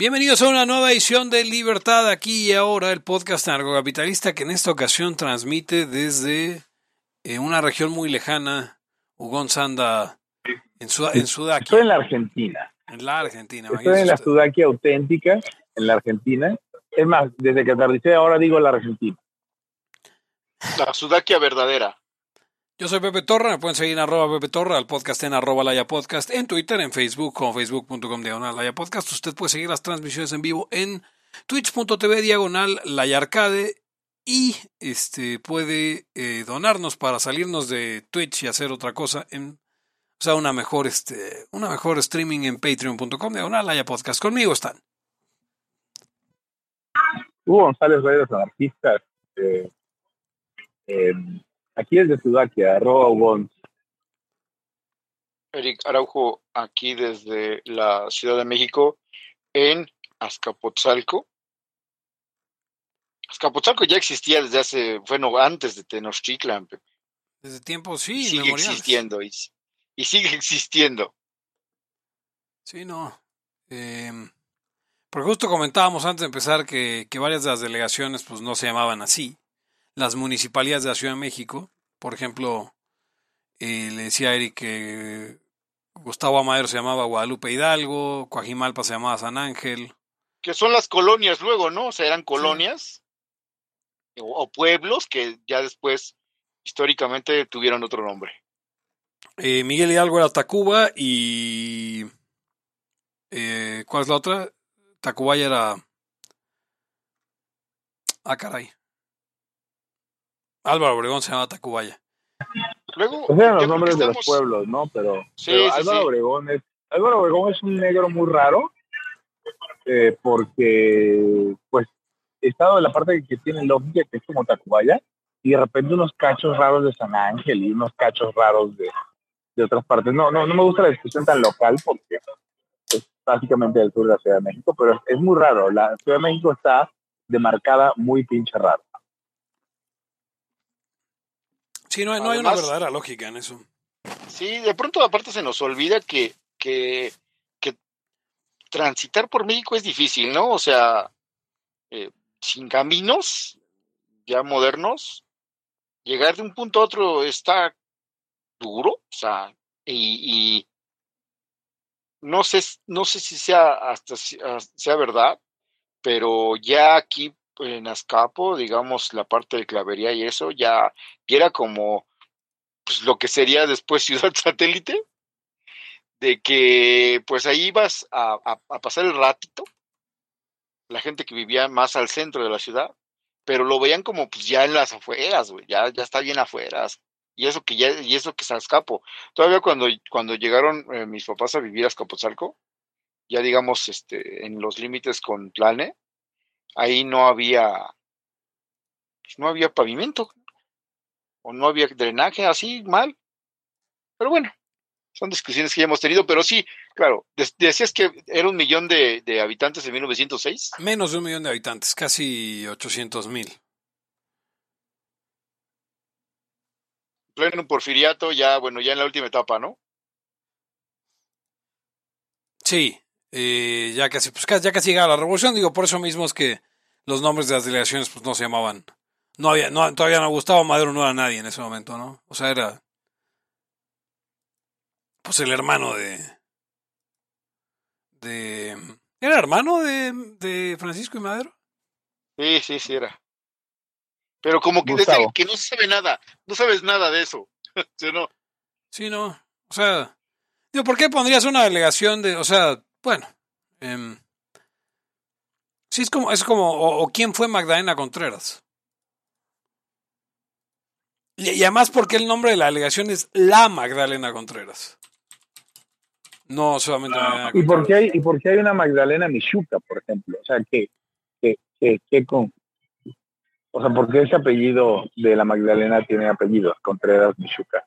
Bienvenidos a una nueva edición de Libertad aquí y ahora, el podcast narcocapitalista que en esta ocasión transmite desde eh, una región muy lejana, Ugón Sanda, en, en Sudakia. Estoy en la Argentina. En la Argentina. Estoy en la Sudakia auténtica, en la Argentina. Es más, desde que aterricé ahora digo la Argentina. La Sudakia verdadera. Yo soy Pepe Torra, me pueden seguir en arroba Pepe Torra, al podcast en arroba Laya Podcast, en Twitter, en Facebook, como facebook.com diagonal Laya Podcast. Usted puede seguir las transmisiones en vivo en twitch.tv diagonal Laya Arcade y este puede eh, donarnos para salirnos de Twitch y hacer otra cosa en o sea, una mejor este una mejor streaming en patreon.com diagonal Laya Podcast. Conmigo están. Hugo González Reyes, anarquista, eh, eh, Aquí desde Sudakia, arroba Ubon. Eric Araujo, aquí desde la Ciudad de México, en Azcapotzalco. Azcapotzalco ya existía desde hace, bueno, antes de Tenochtitlan. Desde tiempo, sí, sigue existiendo y, sigue existiendo. Sí, no. Eh, porque justo comentábamos antes de empezar que, que varias de las delegaciones pues no se llamaban así las municipalidades de la Ciudad de México. Por ejemplo, eh, le decía a Eric que Gustavo Amadero se llamaba Guadalupe Hidalgo, Coajimalpa se llamaba San Ángel. Que son las colonias luego, ¿no? O sea, eran colonias o, pueblos que ya después históricamente tuvieron otro nombre. Eh, Miguel Hidalgo era Tacuba y... Eh, ¿Cuál es la otra? Tacubaya era... Ah, caray. Álvaro Obregón se llama Tacubaya. Luego, pues eran los nombres de los pueblos, ¿no? Pero, Álvaro Obregón es Álvaro Obregón es un negro muy raro eh, porque, pues, he estado en la parte que tiene lógica, que es como Tacubaya, y de repente unos cachos raros de San Ángel y unos cachos raros de, de otras partes. No, no, no me gusta la discusión tan local porque es básicamente del sur de la Ciudad de México, pero es muy raro. La Ciudad de México está demarcada muy pinche raro. Sí, no hay, no hay una verdadera lógica en eso. Sí, de pronto aparte se nos olvida que, que, que transitar por México es difícil, ¿no? O sea, eh, sin caminos ya modernos, llegar de un punto a otro está duro, o sea, y, y no sé, no sé si sea hasta sea verdad, pero ya aquí en Azcapo, digamos, la parte de clavería y eso, ya, era como pues, lo que sería después Ciudad Satélite, de que pues ahí ibas a, pasar el ratito, la gente que vivía más al centro de la ciudad, pero lo veían como pues ya en las afueras, güey, ya, ya está bien afueras. Y eso que ya, y eso que es Azcapo. Todavía cuando, cuando llegaron eh, mis papás a vivir a Azcapotzalco, ya digamos, este, en los límites con Plane, ahí no había, pues, no había pavimento o no había drenaje así mal. Pero bueno, son discusiones que ya hemos tenido, pero sí, claro, decías que era un millón de, habitantes en 1906. Menos de un millón de habitantes, casi 800 mil. Pleno porfiriato, ya, bueno, ya en la última etapa, ¿no? Sí, eh, ya casi, pues ya casi llegaba la revolución, digo, por eso mismo es que los nombres de las delegaciones pues no se llamaban, no había, no, todavía no Gustavo Madero no era nadie en ese momento, ¿no? O sea, era pues el hermano de, de, ¿era hermano de, de Francisco y Madero? Sí, sí, sí era. Pero como que, que no se sabe nada, no sabes nada de eso, ¿sí no? Sí, no, o sea, digo, ¿por qué pondrías una delegación de, o sea, bueno, eh, sí es como, es como, o, quién fue Magdalena Contreras. Y, además porque el nombre de la delegación es la Magdalena Contreras. No solamente ah, ¿Y por, qué hay, ¿Y por qué hay una Magdalena Michuca, por ejemplo? O sea, que, que, que, con... O sea, ¿por qué ese apellido de la Magdalena tiene apellidos? Contreras Michuca.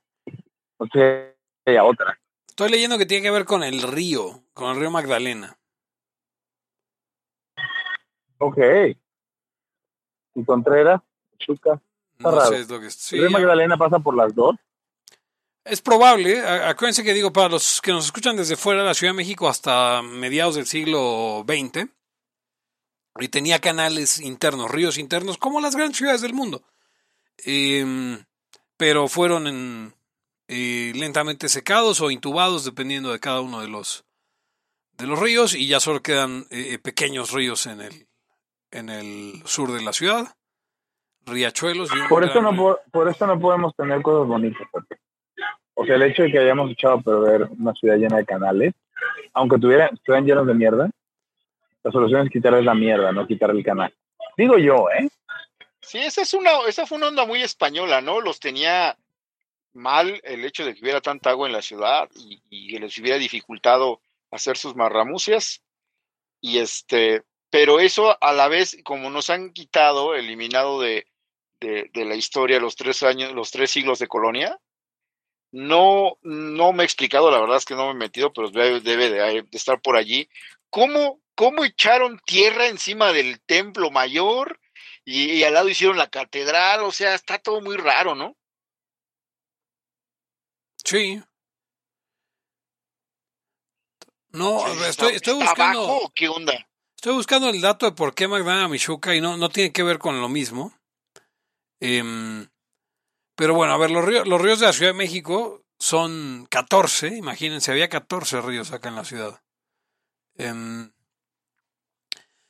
O sea, hay otra. Estoy leyendo que tiene que ver con el río, con el río Magdalena. Ok. ¿Y Contreras? Chuca. no Sé, es lo que... sí, ¿El río Magdalena pasa por las dos? Es probable, acuérdense que digo, para los que nos escuchan desde fuera de la Ciudad de México hasta mediados del siglo XX, y tenía canales internos, ríos internos, como las grandes ciudades del mundo. Em, pero fueron eh, lentamente secados o intubados, dependiendo de cada uno de los, de los ríos, y ya solo quedan eh, pequeños ríos en el, en el sur de la ciudad, riachuelos. por, eso no, por, eso no podemos tener cosas bonitas. O sea, el hecho de que hayamos echado a perder una ciudad llena de canales, aunque tuviera, estuvieran llenos de mierda, la solución es quitarles la mierda, no quitar el canal. Digo yo, ¿eh? Sí, esa, es una, esa fue una onda muy española, ¿no? Los tenía mal el hecho de que hubiera tanta agua en la ciudad y, que les hubiera dificultado hacer sus marramucias. Y este, pero eso a la vez, como nos han quitado, eliminado de, de, la historia los tres años, los tres siglos de colonia, no, no me he explicado, la verdad es que no me he metido, pero debe, de, estar por allí. ¿Cómo cómo echaron tierra encima del templo mayor y, al lado hicieron la catedral, o sea, está todo muy raro, ¿no? Sí. No, estoy, estoy buscando. ¿Qué onda? Estoy buscando el dato de por qué Magdalena Michuca y no, no tiene que ver con lo mismo. Em, pero bueno, a ver, los ríos, los ríos de la Ciudad de México son 14, imagínense, había 14 ríos acá en la ciudad. Eh,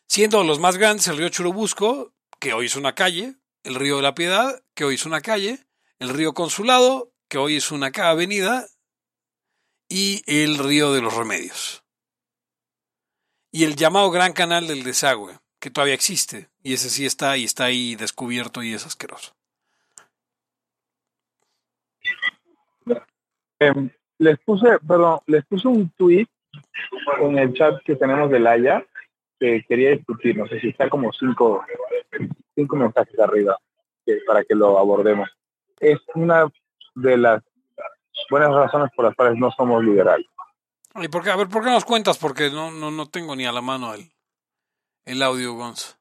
siendo los más grandes el río Churubusco, que hoy es una calle, el río de la Piedad, que hoy es una calle, el río Consulado, que hoy es una avenida, y el río de los Remedios. Y el llamado Gran Canal del Desagüe, que todavía existe, y ese sí está y está ahí descubierto y es asqueroso. Em, les puse, perdón, les puse un tweet en el chat que tenemos de Laia quería discutir, no sé si está como cinco, cinco mensajes arriba para que lo abordemos. Es una de las buenas razones por las cuales no somos liberales. ¿Y por qué? A ver, ¿por qué nos cuentas? Porque no, no, no tengo ni a la mano el, el audio, Gonz.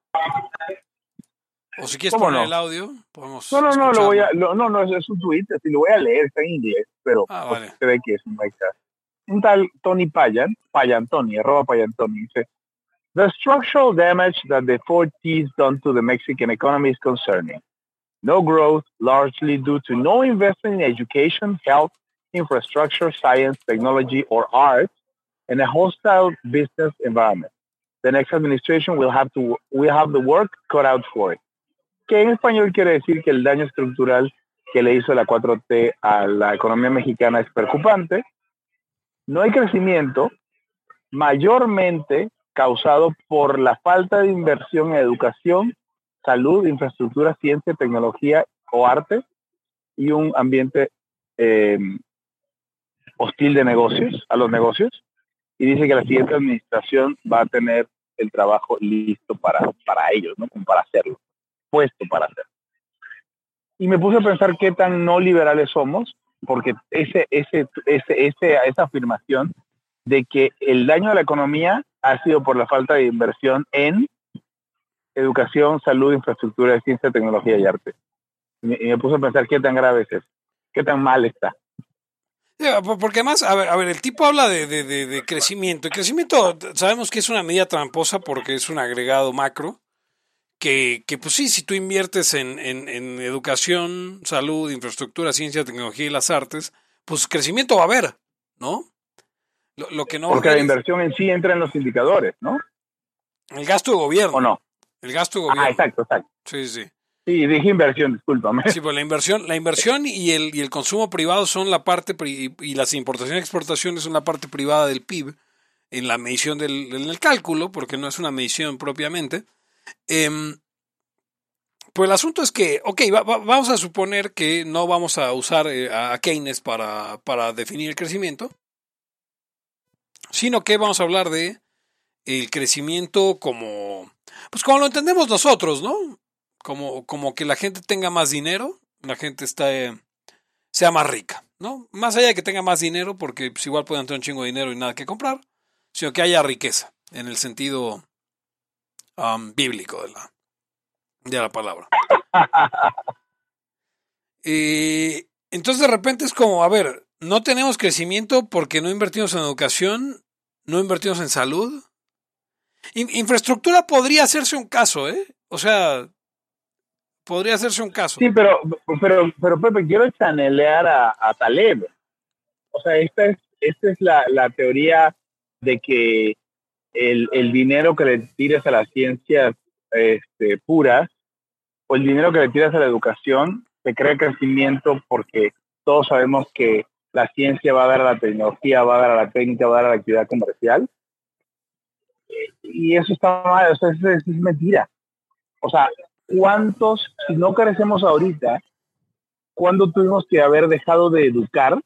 O si quieres poner el audio, podemos. No, no, no, lo voy a, no, no, es un tweet, así lo voy a leer, está en inglés, pero ah, pues, se ve que es un Un tal Tony Payan, Payan Tony, arroba Payan Tony, dice: The structural damage that the four T's done to the Mexican economy is concerning. No growth, largely due to no investment in education, health, infrastructure, science, technology, or arts, and a hostile business environment. The next administration will have to will have the work cut out for it. Que en español quiere decir que el daño estructural que le hizo la 4T a la economía mexicana es preocupante. No hay crecimiento, mayormente causado por la falta de inversión en educación, salud, infraestructura, ciencia, tecnología o arte y un ambiente eh, hostil de negocios, a los negocios. Y dice que la siguiente administración va a tener el trabajo listo para, para ellos, ¿no? para hacerlo, puesto para hacerlo. Y me puse a pensar qué tan no liberales somos, porque ese, ese, ese, ese, esa afirmación de que el daño a la economía ha sido por la falta de inversión en educación, salud, infraestructura, ciencia, tecnología y arte. Y me, puse a pensar qué tan grave es eso, qué tan mal está. Porque además, a ver, a ver el tipo habla de, de, crecimiento. El crecimiento sabemos que es una medida tramposa porque es un agregado macro. Que, que pues sí, si tú inviertes en, en, en educación, salud, infraestructura, ciencia, tecnología y las artes, pues crecimiento va a haber, ¿no? Lo, que no Porque la inversión en sí entra en los indicadores, ¿no? El gasto de gobierno. ¿O no? El gasto de gobierno. Ah, exacto, exacto. Sí, sí. Sí, dije inversión, discúlpame. Sí, pues la inversión, la inversión y el, y el consumo privado son la parte, y las importaciones y exportaciones son la parte privada del PIB en la medición del, en el cálculo, porque no es una medición propiamente. Eh, pues el asunto es que, ok, vamos a suponer que no vamos a usar eh, a Keynes para, para definir el crecimiento, sino que vamos a hablar de el crecimiento como, pues como lo entendemos nosotros, ¿no? Como, como que la gente tenga más dinero, la gente está, sea más rica, ¿no? Más allá de que tenga más dinero, porque pues, igual pueden tener un chingo de dinero y nada que comprar, sino que haya riqueza, en el sentido um, bíblico de la, de la palabra. y entonces de repente es como, a ver, no tenemos crecimiento porque no invertimos en educación, no invertimos en salud infraestructura podría hacerse un caso, ¿eh? O sea, podría hacerse un caso. Sí, pero, pero, pero Pepe, quiero chanelear a, a Taleb. O sea, esta es, esta es la, la teoría de que el, el, dinero que le tires a las ciencias este, puras o el dinero que le tiras a la educación te crea crecimiento porque todos sabemos que la ciencia va a dar a la tecnología, va a dar a la técnica, va a dar a la actividad comercial. Y eso está mal, eso es, mentira. O sea, ¿cuántos, si no carecemos ahorita, cuándo tuvimos que haber dejado de educar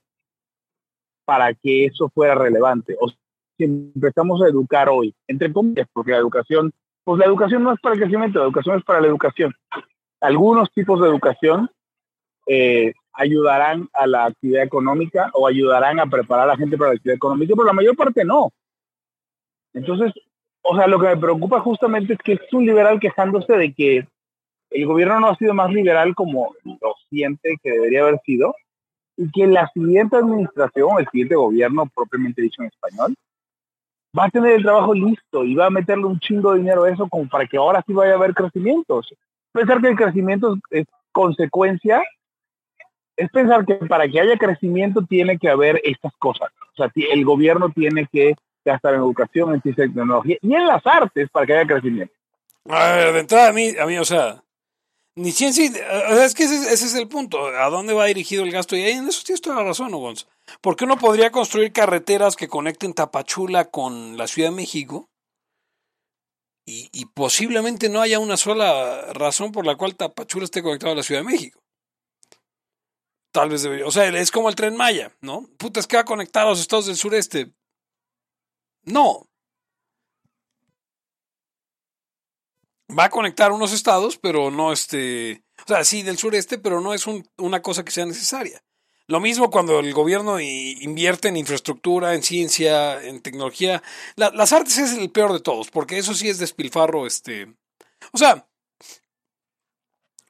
para que eso fuera relevante? O si empezamos a educar hoy, entre comillas, porque la educación, pues la educación no es para el crecimiento, la educación es para la educación. Algunos tipos de educación eh, ayudarán a la actividad económica o ayudarán a preparar a la gente para la actividad económica, pero la mayor parte no. Entonces, o sea, lo que me preocupa justamente es que es un liberal quejándose de que el gobierno no ha sido más liberal como lo siente que debería haber sido y que la siguiente administración, el siguiente gobierno propiamente dicho en español, va a tener el trabajo listo y va a meterle un chingo de dinero a eso como para que ahora sí vaya a haber crecimientos. Pensar que el crecimiento es consecuencia es pensar que para que haya crecimiento tiene que haber estas cosas. O sea, el gobierno tiene que gastar en educación, en ciencia y tecnología y en las artes para que haya crecimiento. A ver, de entrada a mí, a mí o sea, ni ciencia, o sea, es que ese, es el punto, ¿a dónde va dirigido el gasto? Y ahí en eso tienes toda la razón, ¿no, Gonz? ¿Por qué uno podría construir carreteras que conecten Tapachula con la Ciudad de México? Y, posiblemente no haya una sola razón por la cual Tapachula esté conectado a la Ciudad de México. Tal vez debería. O sea, es como el tren Maya, ¿no? Puta, es que va a a los estados del sureste. No. Va a conectar unos estados, pero no este. O sea, sí, del sureste, pero no es una cosa que sea necesaria. Lo mismo cuando el gobierno invierte en infraestructura, en ciencia, en tecnología. las artes es el peor de todos, porque eso sí es despilfarro, este. O sea,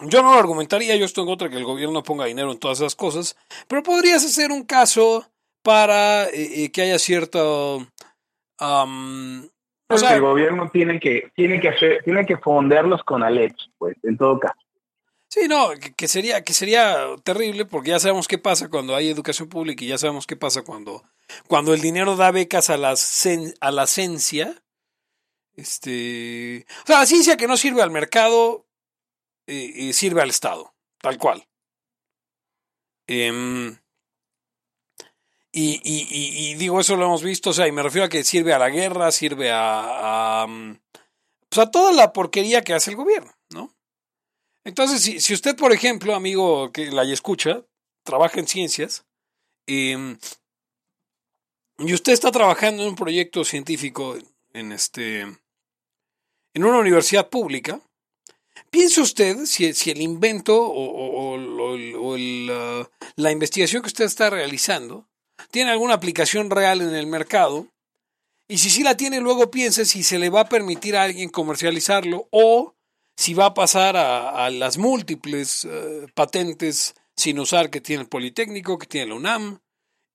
yo no lo argumentaría, yo estoy en contra que el gobierno ponga dinero en todas esas cosas, pero podrías hacer un caso para eh, eh, que haya cierto... o sea, el gobierno tiene que, tiene que hacer, tiene que fondearlos con Alex, pues, en todo caso. Sí, no, que, sería, que sería terrible porque ya sabemos qué pasa cuando hay educación pública y ya sabemos qué pasa cuando, cuando el dinero da becas a la, a la ciencia. Este, o sea, la ciencia que no sirve al mercado, y sirve al Estado, tal cual. Em, y, y, digo, eso lo hemos visto, o sea, y me refiero a que sirve a la guerra, sirve a, mm, pues a toda la porquería que hace el gobierno, ¿no? Entonces, si, si usted, por ejemplo, amigo que la escucha, trabaja en ciencias, em, y usted está trabajando en un proyecto científico en este en una universidad pública, Piense usted si, si el invento o, la investigación que usted está realizando tiene alguna aplicación real en el mercado y si sí la tiene, luego piense si se le va a permitir a alguien comercializarlo o si va a pasar a, las múltiples eh, patentes sin usar que tiene el Politécnico, que tiene la UNAM,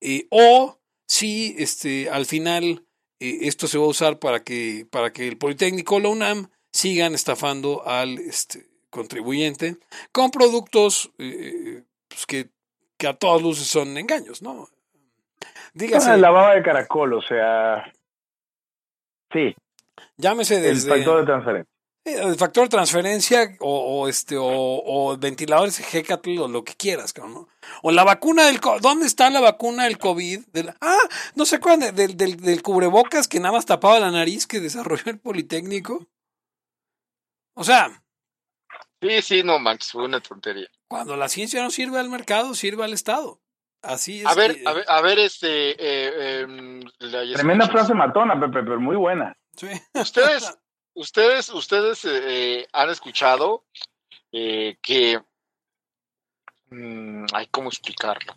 eh, o si este, al final eh, esto se va a usar para que, para que el Politécnico o la UNAM sigan estafando al este, contribuyente con productos pues que, que, a todas luces son engaños, ¿no? Dígase. la baba de caracol, o sea. Sí. Llámese desde. El factor de transferencia. El factor de transferencia o, este o, o, ventiladores Hecatl o lo que quieras, ¿no? O la vacuna del ¿dónde está la vacuna del COVID? ah, no sé cuál del, del, del, cubrebocas que nada más tapaba la nariz que desarrolló el Politécnico. O sea. Sí, sí, no, Max, fue una tontería. Cuando la ciencia no sirve al mercado, sirve al Estado. Así es. A ver, a ver, a ver este. Eh, em, Tremenda frase matona, Pepe, pero muy buena. Sí. Ustedes, ustedes, ustedes eh, han escuchado eh, que. Mm, ay, ¿cómo explicarlo?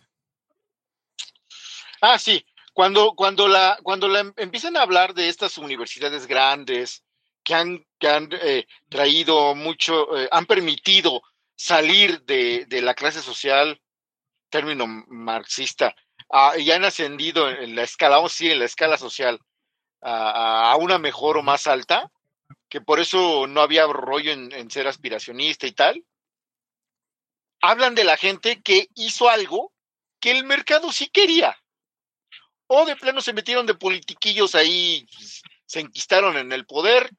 Ah, sí. Cuando, cuando, la, cuando la, empiezan a hablar de estas universidades grandes, que han, que han eh, traído mucho, eh, han permitido salir de, de, la clase social, término marxista, ah, y han ascendido en la escala, a decir, en la escala social, a, una mejor o más alta, que por eso no había rollo en, ser aspiracionista y tal. Hablan de la gente que hizo algo que el mercado sí quería. O de plano se metieron de politiquillos ahí, pues, se enquistaron en el poder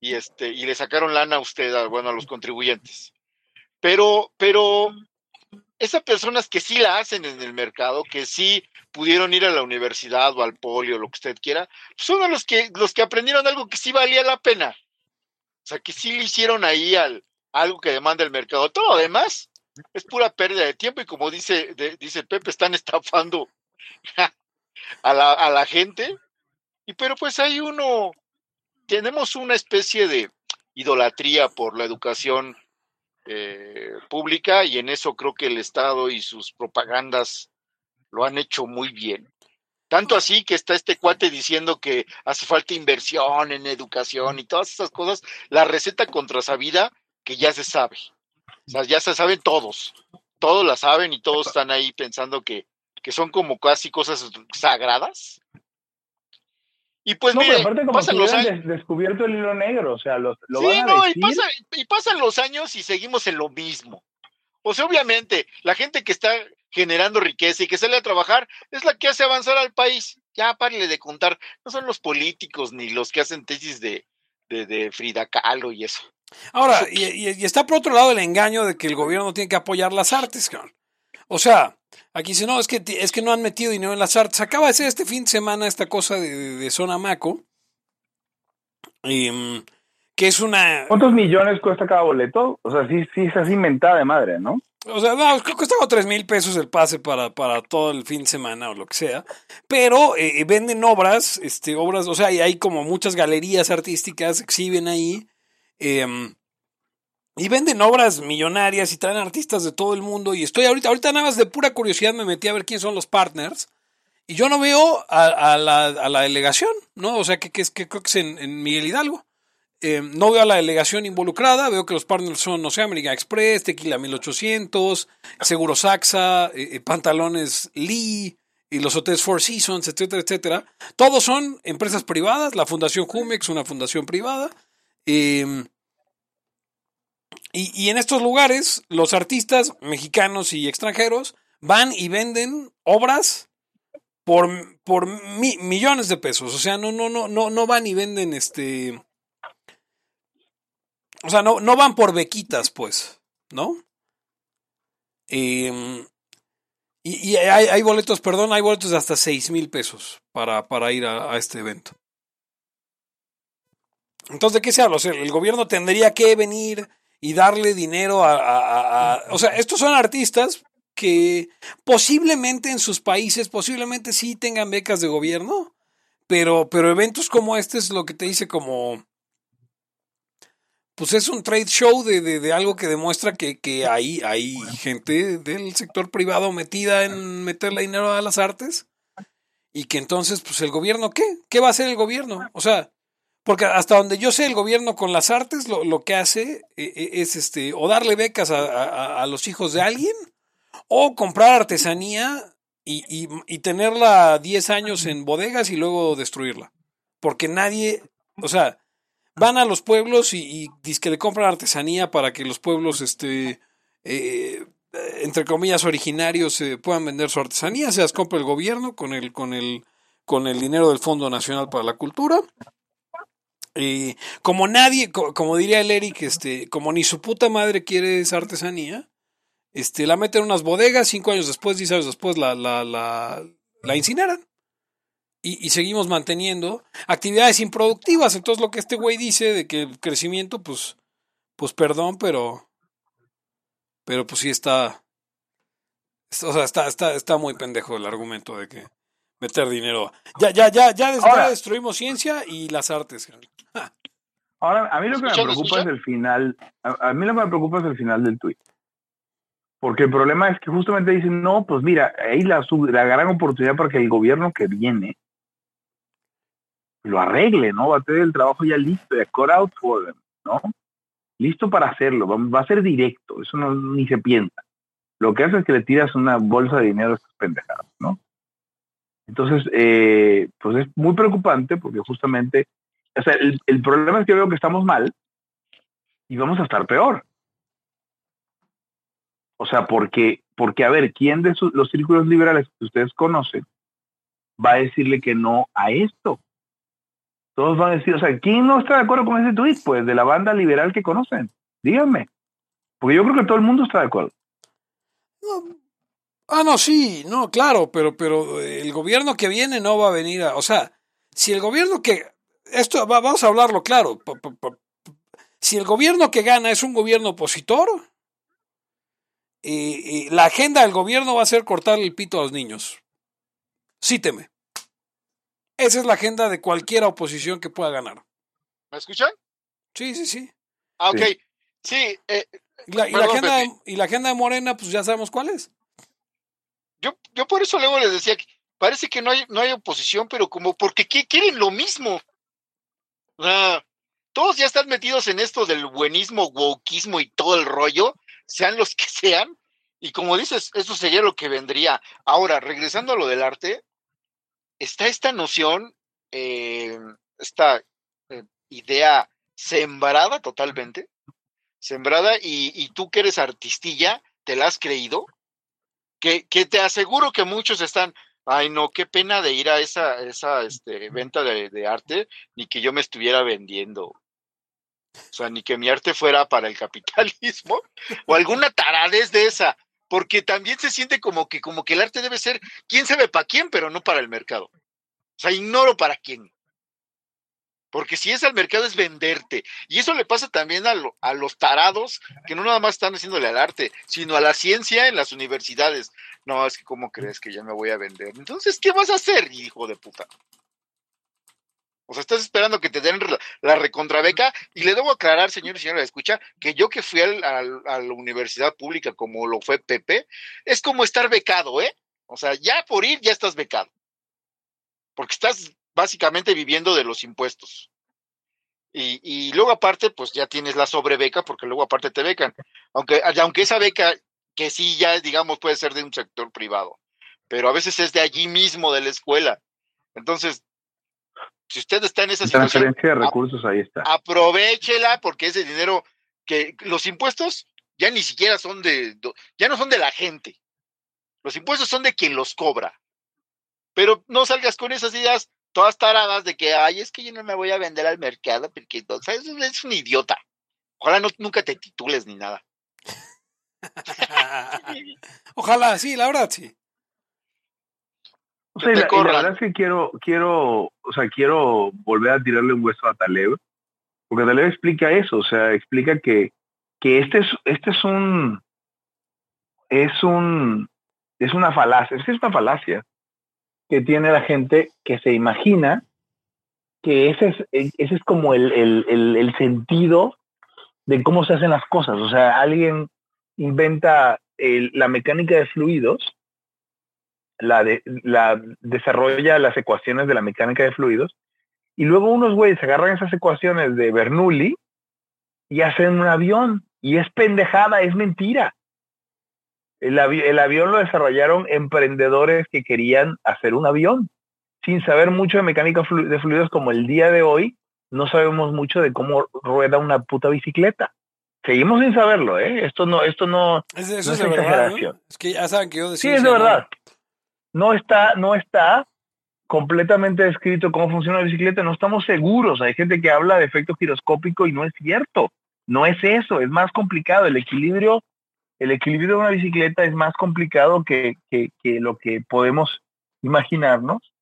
y este y le sacaron lana a usted, bueno, a los contribuyentes. Pero, pero esas personas que sí la hacen en el mercado, que sí pudieron ir a la universidad o al polio, lo que usted quiera, son los que, los que aprendieron algo que sí valía la pena. O sea, que sí le hicieron ahí al, algo que demanda el mercado. Todo lo demás es pura pérdida de tiempo y como dice, dice Pepe, están estafando a la, a la gente. Y pero pues hay uno, tenemos una especie de idolatría por la educación eh, pública y en eso creo que el Estado y sus propagandas lo han hecho muy bien. Tanto así que está este cuate diciendo que hace falta inversión en educación y todas esas cosas, la receta contra sabida que ya se sabe. O sea, ya se saben todos, todos la saben y todos están ahí pensando que, que son como casi cosas sagradas y pues no, aparte como pasan los años. descubierto el hilo negro, o sea, lo, van a decir. Y, pasan los años y seguimos en lo mismo. O sea, obviamente, la gente que está generando riqueza y que sale a trabajar es la que hace avanzar al país. Ya párale de contar, no son los políticos ni los que hacen tesis de, de, Frida Kahlo y eso. Ahora, y, y, está por otro lado el engaño de que el gobierno tiene que apoyar las artes, cabrón. O sea, aquí dice, no, es que, es que no han metido dinero en las artes. Acaba de ser este fin de semana esta cosa de, de, Zona Maco. Em, que es una... ¿Cuántos millones cuesta cada boleto? O sea, sí, sí, es así inventada de madre, ¿no? O sea, no, cuesta como 3 mil pesos el pase para, para todo el fin de semana o lo que sea. Pero eh, eh, venden obras, este, obras, o sea, hay, hay como muchas galerías artísticas, exhiben ahí. Eh, y venden obras millonarias y traen artistas de todo el mundo. Y estoy ahorita, ahorita nada más de pura curiosidad me metí a ver quiénes son los partners. Y yo no veo a, la, a la, delegación, ¿no? O sea, que, creo que es en, Miguel Hidalgo. Eh, no veo a la delegación involucrada, veo que los partners son, no sé, American Express, Tequila 1800, Seguro Saxa, eh, eh, Pantalones Lee y los hoteles Four Seasons, etcétera, etcétera. Todos son empresas privadas, la Fundación Jumex, una fundación privada. Eh, y, en estos lugares, los artistas mexicanos y extranjeros van y venden obras por, por millones de pesos. O sea, no, no, no, no, no van y venden este. O sea, no, no van por bequitas, pues, ¿no? Em, y, hay, boletos, perdón, hay boletos de hasta 6 mil pesos para, para ir a, este evento. Entonces, ¿de qué se habla? El gobierno tendría que venir y darle dinero a, O sea, estos son artistas que posiblemente en sus países, posiblemente sí tengan becas de gobierno, pero, pero eventos como este es lo que te dice como... Pues es un trade show de, de, algo que demuestra que, que hay, hay gente del sector privado metida en meterle dinero a las artes y que entonces, pues el gobierno, ¿qué? ¿Qué va a hacer el gobierno? O sea, porque hasta donde yo sé, el gobierno con las artes lo, lo que hace eh, eh, es este, o darle becas a, a, los hijos de alguien, o comprar artesanía y, y, y, tenerla 10 años en bodegas y luego destruirla. Porque nadie, o sea, van a los pueblos y, y que le compran artesanía para que los pueblos, este, eh, entre comillas, originarios puedan vender su artesanía, se las compra el gobierno con el, con el, con el dinero del Fondo Nacional para la Cultura y como nadie, como diría el Eric, este, como ni su puta madre quiere esa artesanía, este, la meten en unas bodegas, cinco años después, diez años después la, la, la, la incineran. Y, y, seguimos manteniendo actividades improductivas. Entonces lo que este güey dice de que el crecimiento, pues, pues perdón, pero, pero pues sí está, o sea, está, está, está muy pendejo el argumento de que meter dinero. Ya, ya, ya, ya, destruimos ciencia y las artes. Ahora, a mí lo que me preocupa es el final. A, mí lo que me preocupa es el final del tweet. Porque el problema es que justamente dicen, no, pues mira, ahí la, la gran oportunidad para que el gobierno que viene lo arregle, ¿no? Va a tener el trabajo ya listo, de cut out for them, ¿no? Listo para hacerlo, va, a ser directo, eso no ni se piensa. Lo que hace es que le tiras una bolsa de dinero a estos pendejados, ¿no? Entonces, eh, pues es muy preocupante porque justamente, o sea, el, el, problema es que veo que estamos mal y vamos a estar peor. O sea, porque, porque a ver, ¿quién de los círculos liberales que ustedes conocen va a decirle que no a esto? Todos van a decir, o sea, ¿quién no está de acuerdo con ese tweet? Pues de la banda liberal que conocen. Díganme. Porque yo creo que todo el mundo está de acuerdo. Ah, no, sí, no, claro, pero, pero el gobierno que viene no va a venir a. O sea, si el gobierno que. Esto, vamos a hablarlo claro. Si el gobierno que gana es un gobierno opositor, y, la agenda del gobierno va a ser cortar el pito a los niños. Cíteme. Esa es la agenda de cualquier oposición que pueda ganar. ¿Me escuchan? Sí, sí, sí. Ah, ok. Sí. Eh, y, la, agenda de, y la agenda de Morena, pues ya sabemos cuál es. Yo, yo por eso luego les decía que parece que no hay, no hay oposición, pero como porque quieren lo mismo. todos ya están metidos en esto del buenismo, wokismo y todo el rollo, sean los que sean. Y como dices, eso sería lo que vendría. Ahora, regresando a lo del arte, está esta noción, eh, esta eh, idea sembrada totalmente, sembrada, y, y, tú que eres artistilla, ¿te la has creído? Que, que, te aseguro que muchos están, ay no, qué pena de ir a esa, esa este, venta de, de, arte, ni que yo me estuviera vendiendo. O sea, ni que mi arte fuera para el capitalismo, o alguna taradez de esa, porque también se siente como que, como que el arte debe ser, quién sabe para quién, pero no para el mercado. O sea, ignoro para quién. Porque si es al mercado es venderte. Y eso le pasa también a, los tarados que no nada más están haciéndole al arte, sino a la ciencia en las universidades. No, es que ¿cómo crees que ya me voy a vender? Entonces, ¿qué vas a hacer, hijo de puta? O sea, estás esperando que te den la recontrabeca y le debo aclarar, señor y señora, escucha, que yo que fui a la universidad pública como lo fue Pepe, es como estar becado, ¿eh? O sea, ya por ir ya estás becado. Porque estás básicamente viviendo de los impuestos. Y, y luego aparte, pues ya tienes la sobrebeca porque luego aparte te becan. Aunque, aunque esa beca, que sí ya, digamos, puede ser de un sector privado, pero a veces es de allí mismo, de la escuela. Entonces, si usted está en esa situación, de recursos, ahí está. aprovechela porque ese dinero que los impuestos ya ni siquiera son de, ya no son de la gente. Los impuestos son de quien los cobra. Pero no salgas con esas ideas todas taradas de que, ay, es que yo no me voy a vender al mercado porque o sea, es un idiota. Ojalá no, nunca te titules ni nada. Ojalá, sí, la verdad, sí. O sea, la, verdad es que quiero, quiero, o sea, quiero volver a tirarle un hueso a Taleb, porque Taleb explica eso, o sea, explica que, que este es, este es un, es un, es una falacia, es que es una falacia que tiene la gente que se imagina que ese es, ese es como el, el, el sentido de cómo se hacen las cosas, o sea, alguien inventa la mecánica de fluidos la, de, la desarrolla las ecuaciones de la mecánica de fluidos y luego unos güeyes agarran esas ecuaciones de Bernoulli y hacen un avión y es pendejada, es mentira. El, el avión lo desarrollaron emprendedores que querían hacer un avión sin saber mucho de mecánica de fluidos como el día de hoy no sabemos mucho de cómo rueda una puta bicicleta. Seguimos sin saberlo, ¿eh? Esto no, esto no, es, eso es, exageración. Es que ya saben que yo decía. Sí, es de verdad no está, no está completamente descrito cómo funciona la bicicleta, no estamos seguros. Hay gente que habla de efecto giroscópico y no es cierto. No es eso, es más complicado. El equilibrio, el equilibrio de una bicicleta es más complicado que, que, lo que podemos imaginarnos.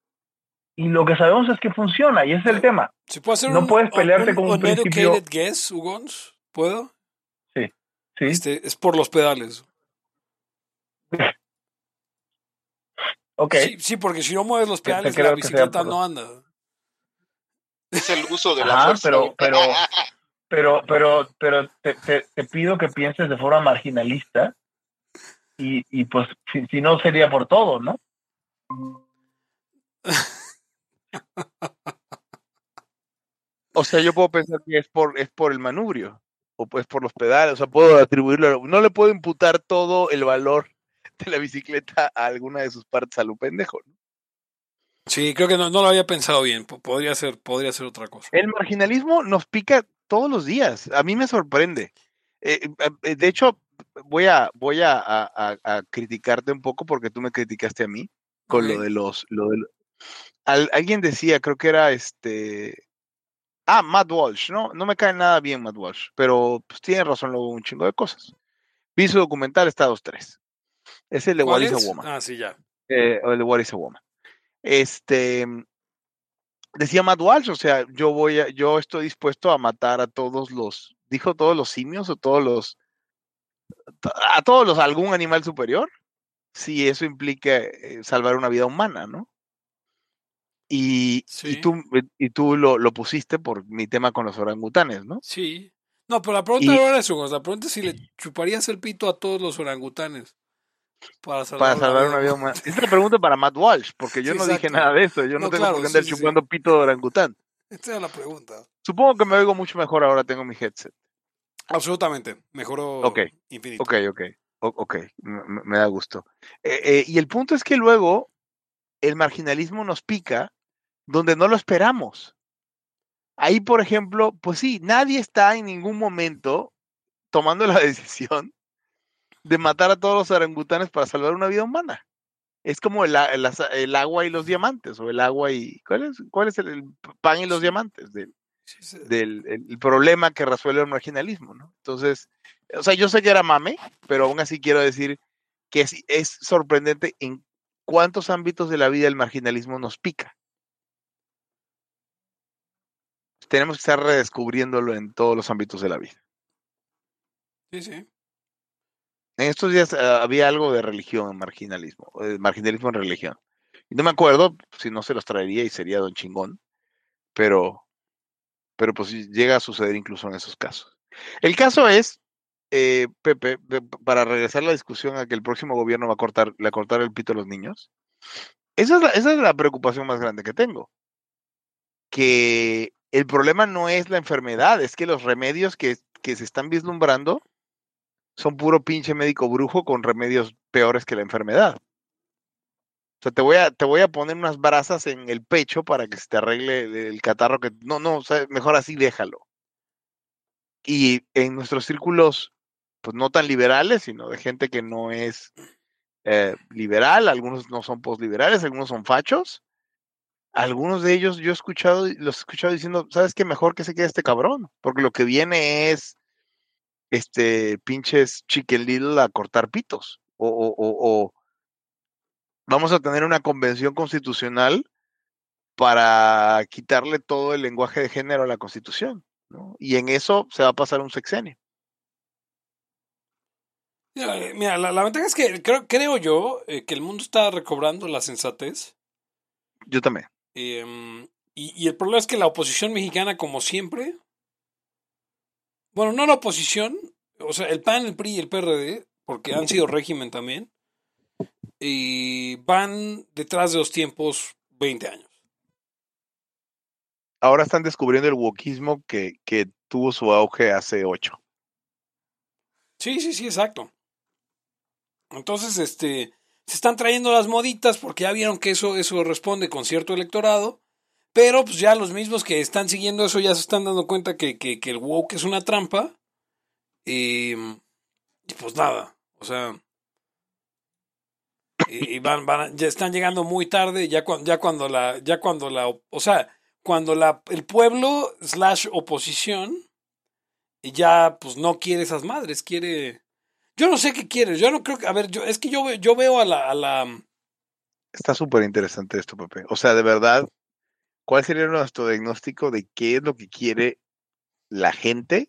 Y lo que sabemos es que funciona, y ese es el tema. no puedes pelearte con un, principio. guess, ¿Puedo? Sí. sí. Este, es por los pedales. Okay. Sí, porque si no mueves los pedales, la bicicleta no anda. Es el uso de la fuerza. Pero, pero, pero, pero, pero te, te, pido que pienses de forma marginalista y, y pues si, no sería por todo, ¿no? o sea, yo puedo pensar que es por, es por el manubrio o pues por los pedales, o sea, puedo atribuirlo, no le puedo imputar todo el valor de la bicicleta a alguna de sus partes a lo pendejo. Sí, creo que no, no lo había pensado bien. Podría ser, podría ser otra cosa. El marginalismo nos pica todos los días. A mí me sorprende. Eh, eh, de hecho, voy a, voy a, criticarte un poco porque tú me criticaste a mí con lo de los, lo de, alguien decía, creo que era este, ah, Matt Walsh, no, no me cae nada bien Matt Walsh, pero pues, tiene razón luego un chingo de cosas. Vi su documental Estados 3. Es el de What is a Woman. Ah, sí, ya. Eh, el de What is a Woman. Este, decía Matt Walsh, o sea, yo voy a, yo estoy dispuesto a matar a todos los, dijo todos los simios o todos los, a todos los, algún animal superior, si eso implica eh, salvar una vida humana, ¿no? Y, y tú, y tú lo, lo, pusiste por mi tema con los orangutanes, ¿no? Sí. No, pero la pregunta no era eso, la pregunta es si le chuparías el pito a todos los orangutanes. Para salvar, para salvar una vida humana. Es una pregunta para Matt Walsh, porque yo no dije nada de eso. Yo no, tengo por qué andar chupando pito de orangután. Esta es la pregunta. Supongo que me oigo mucho mejor ahora tengo mi headset. Absolutamente. Mejoró okay. infinito. Ok, ok. Ok, me, da gusto. Eh, eh, y el punto es que luego el marginalismo nos pica donde no lo esperamos. Ahí, por ejemplo, pues sí, nadie está en ningún momento tomando la decisión de matar a todos los orangutanes para salvar una vida humana. Es como el, agua y los diamantes, o el agua y. ¿Cuál es, cuál es el, pan y los diamantes? Del, del el problema que resuelve el marginalismo, ¿no? Entonces, o sea, yo sé que era mame, pero aún así quiero decir que es, es sorprendente en cuántos ámbitos de la vida el marginalismo nos pica. tenemos que estar redescubriéndolo en todos los ámbitos de la vida. Sí, sí. En estos días ah, había algo de religión en marginalismo, de marginalismo en religión. Y no me acuerdo si no se los traería y sería don chingón, pero, pero pues llega a suceder incluso en esos casos. El caso es, eh, Pepe, para regresar a la discusión a que el próximo gobierno va a cortar, le cortar el pito a los niños, esa es, la, esa es la preocupación más grande que tengo. Que el problema no es la enfermedad, es que los remedios que, se están vislumbrando son puro pinche médico brujo con remedios peores que la enfermedad. O sea, te voy a, te voy a poner unas brasas en el pecho para que se te arregle el catarro que. No, no, mejor así déjalo. Y en nuestros círculos, pues no tan liberales, sino de gente que no es eh, liberal, algunos no son postliberales, algunos son fachos, algunos de ellos yo he escuchado, los he escuchado diciendo, ¿sabes qué? Mejor que se quede este cabrón, porque lo que viene es este pinches chicken little a cortar pitos. O, o, o, vamos a tener una convención constitucional para quitarle todo el lenguaje de género a la constitución. ¿no? Y en eso se va a pasar un sexenio. Mira, la, ventaja es que creo, creo yo eh, que el mundo está recobrando la sensatez. Yo también. Em, y, el problema es que la oposición mexicana, como siempre, bueno, no la oposición, o sea, el PAN, el PRI y el PRD, porque han sido régimen también, y van detrás de los tiempos 20 años. Ahora están descubriendo el wokismo que, que tuvo su auge hace 8. Sí, sí, sí, exacto. Entonces, este, se están trayendo las moditas porque ya vieron que eso, eso responde con cierto electorado. Pero pues ya los mismos que están siguiendo eso ya se están dando cuenta que, que, el woke es una trampa. Y, pues nada, o sea. Y, van, van, ya están llegando muy tarde, ya, cuando, ya cuando la, ya cuando la, o sea, cuando la, el pueblo slash oposición ya pues no quiere esas madres, quiere, yo no sé qué quieres, yo no creo que, a ver, yo, es que yo, yo veo a la... La... Está súper interesante esto, Pepe. O sea, de verdad, ¿cuál sería nuestro diagnóstico de qué es lo que quiere la gente?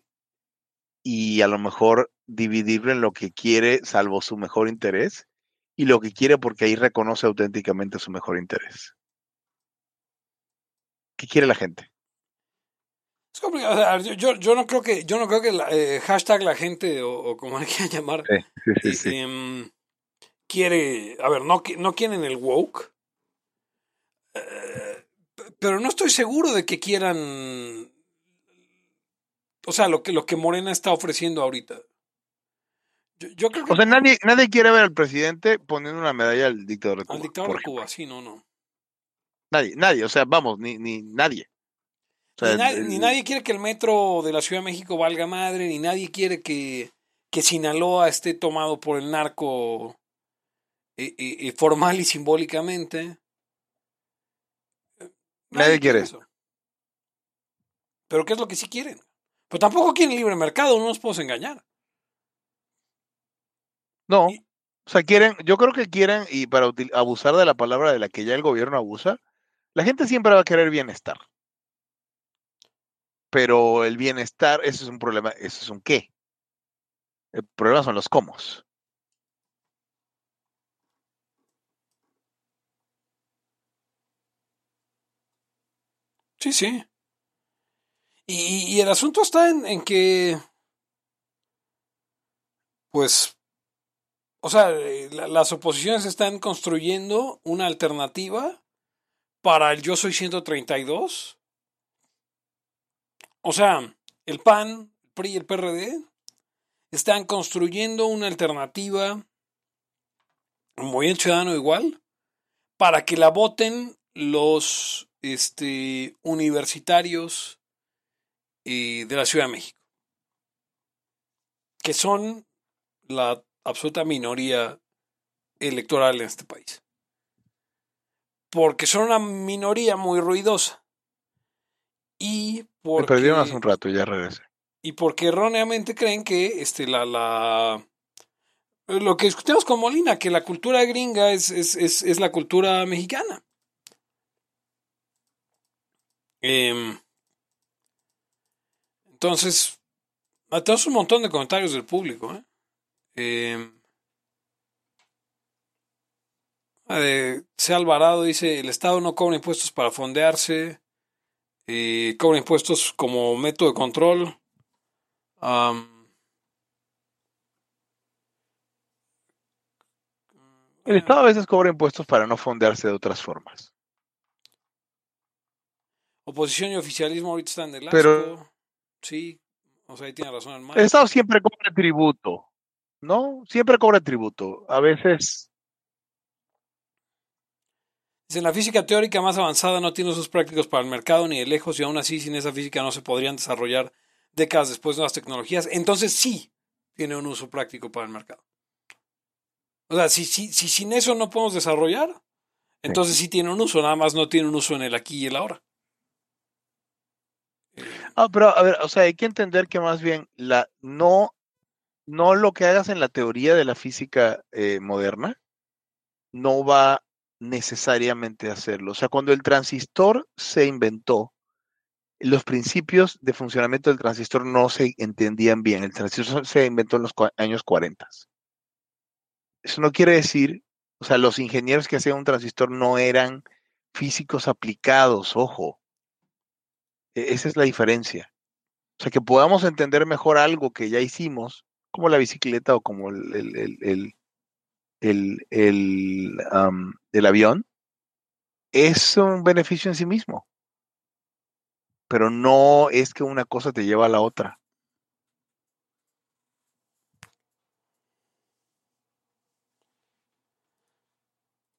Y a lo mejor dividirlo en lo que quiere salvo su mejor interés y lo que quiere porque ahí reconoce auténticamente su mejor interés. ¿Qué quiere la gente? Es complicado. yo, yo, no creo que, yo no creo que la, eh, hashtag la gente, o, como le quieran llamar, em, quiere, a ver, no, no quieren el woke, eh, pero no estoy seguro de que quieran, o sea, lo que, lo que Morena está ofreciendo ahorita. Yo, creo que, o sea, nadie, nadie quiere ver al presidente poniendo una medalla al dictador de Cuba. Al dictador de Cuba, sí, no, no. Nadie, nadie, o sea, vamos, ni, ni nadie. ni, nadie quiere que el metro de la Ciudad de México valga madre, ni nadie quiere que, que Sinaloa esté tomado por el narco eh, eh, eh, formal y simbólicamente. Nadie, quiere eso. Pero ¿qué es lo que sí quieren? Pero tampoco quieren libre mercado, no nos podemos engañar. No, o sea, quieren, yo creo que quieren, y para abusar de la palabra de la que ya el gobierno abusa, la gente siempre va a querer bienestar. Pero el bienestar, eso es un problema, eso es un qué. El problema son los cómo. Sí, sí. Y, el asunto está en, en que, pues, o sea, eh, las oposiciones están construyendo una alternativa para el Yo Soy 132. O sea, el PAN, el PRI y el PRD están construyendo una alternativa, un movimiento ciudadano igual, para que la voten los este, universitarios eh, de la Ciudad de México, que son la absoluta minoría electoral en este país. Porque son una minoría muy ruidosa. Y porque... Me perdieron hace un rato, ya regresé. Y porque erróneamente creen que este, la, la, lo que discutimos con Molina, que la cultura gringa es, es, es, es la cultura mexicana. Eh, entonces, tenemos un montón de comentarios del público. ¿eh? Eh, C. Alvarado dice, el Estado no cobra impuestos para fondearse, eh, cobra impuestos como método de control. el Estado a veces cobra impuestos para no fondearse de otras formas. Oposición y oficialismo ahorita están de lado. Pero, sí, o sea, ahí tiene razón el, el Estado siempre cobra tributo. ¿no? Siempre cobra tributo. A veces. En la física teórica más avanzada no tiene usos prácticos para el mercado ni de lejos y aún así sin esa física no se podrían desarrollar décadas después nuevas tecnologías. Entonces sí tiene un uso práctico para el mercado. O sea, si, si, si sin eso no podemos desarrollar, entonces sí tiene un uso, nada más no tiene un uso en el aquí y el ahora. Ah, pero a ver, o sea, hay que entender que más bien la no no lo que hagas en la teoría de la física eh, moderna no va necesariamente a hacerlo. O sea, cuando el transistor se inventó, los principios de funcionamiento del transistor no se entendían bien. El transistor se inventó en los años 40. Eso no quiere decir, o sea, los ingenieros que hacían un transistor no eran físicos aplicados, ojo. E-, esa es la diferencia. O sea, que podamos entender mejor algo que ya hicimos como la bicicleta o como el, el, el, el avión, es un beneficio en sí mismo. Pero no es que una cosa te lleva a la otra.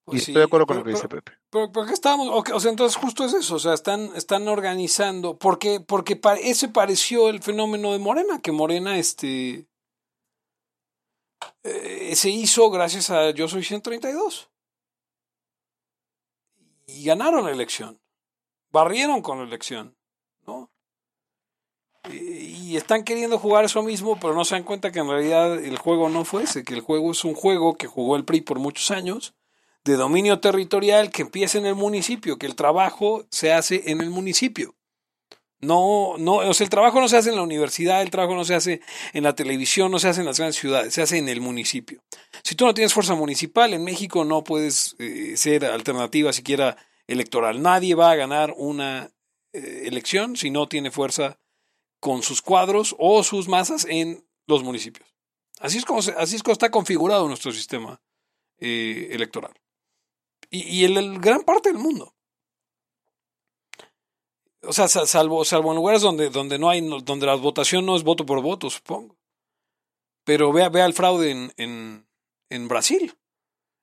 Y pues estoy de acuerdo con lo que dice Pepe. Pero, qué estamos, o sea, entonces justo es eso, o sea, están, están organizando, porque, porque ese pareció el fenómeno de Morena, que Morena, este, eh, se hizo gracias a Yo Soy 132. Y ganaron la elección. Barrieron con la elección. ¿no? Y están queriendo jugar eso mismo, pero no se dan cuenta que en realidad el juego no fue ese, que el juego es un juego que jugó el PRI por muchos años, de dominio territorial que empieza en el municipio, que el trabajo se hace en el municipio. No, no, o sea, el trabajo no se hace en la universidad, el trabajo no se hace en la televisión, no se hace en las grandes ciudades, se hace en el municipio. Si tú no tienes fuerza municipal, en México no puedes eh, ser alternativa siquiera electoral. Nadie va a ganar una eh, elección si no tiene fuerza con sus cuadros o sus masas en los municipios. Así es como, así es como está configurado nuestro sistema eh, electoral. Y, y el, el, gran parte del mundo. O sea, salvo, salvo en lugares donde, donde no hay, donde la votación no es voto por voto, supongo. Pero vea, vea el fraude en, en, Brasil.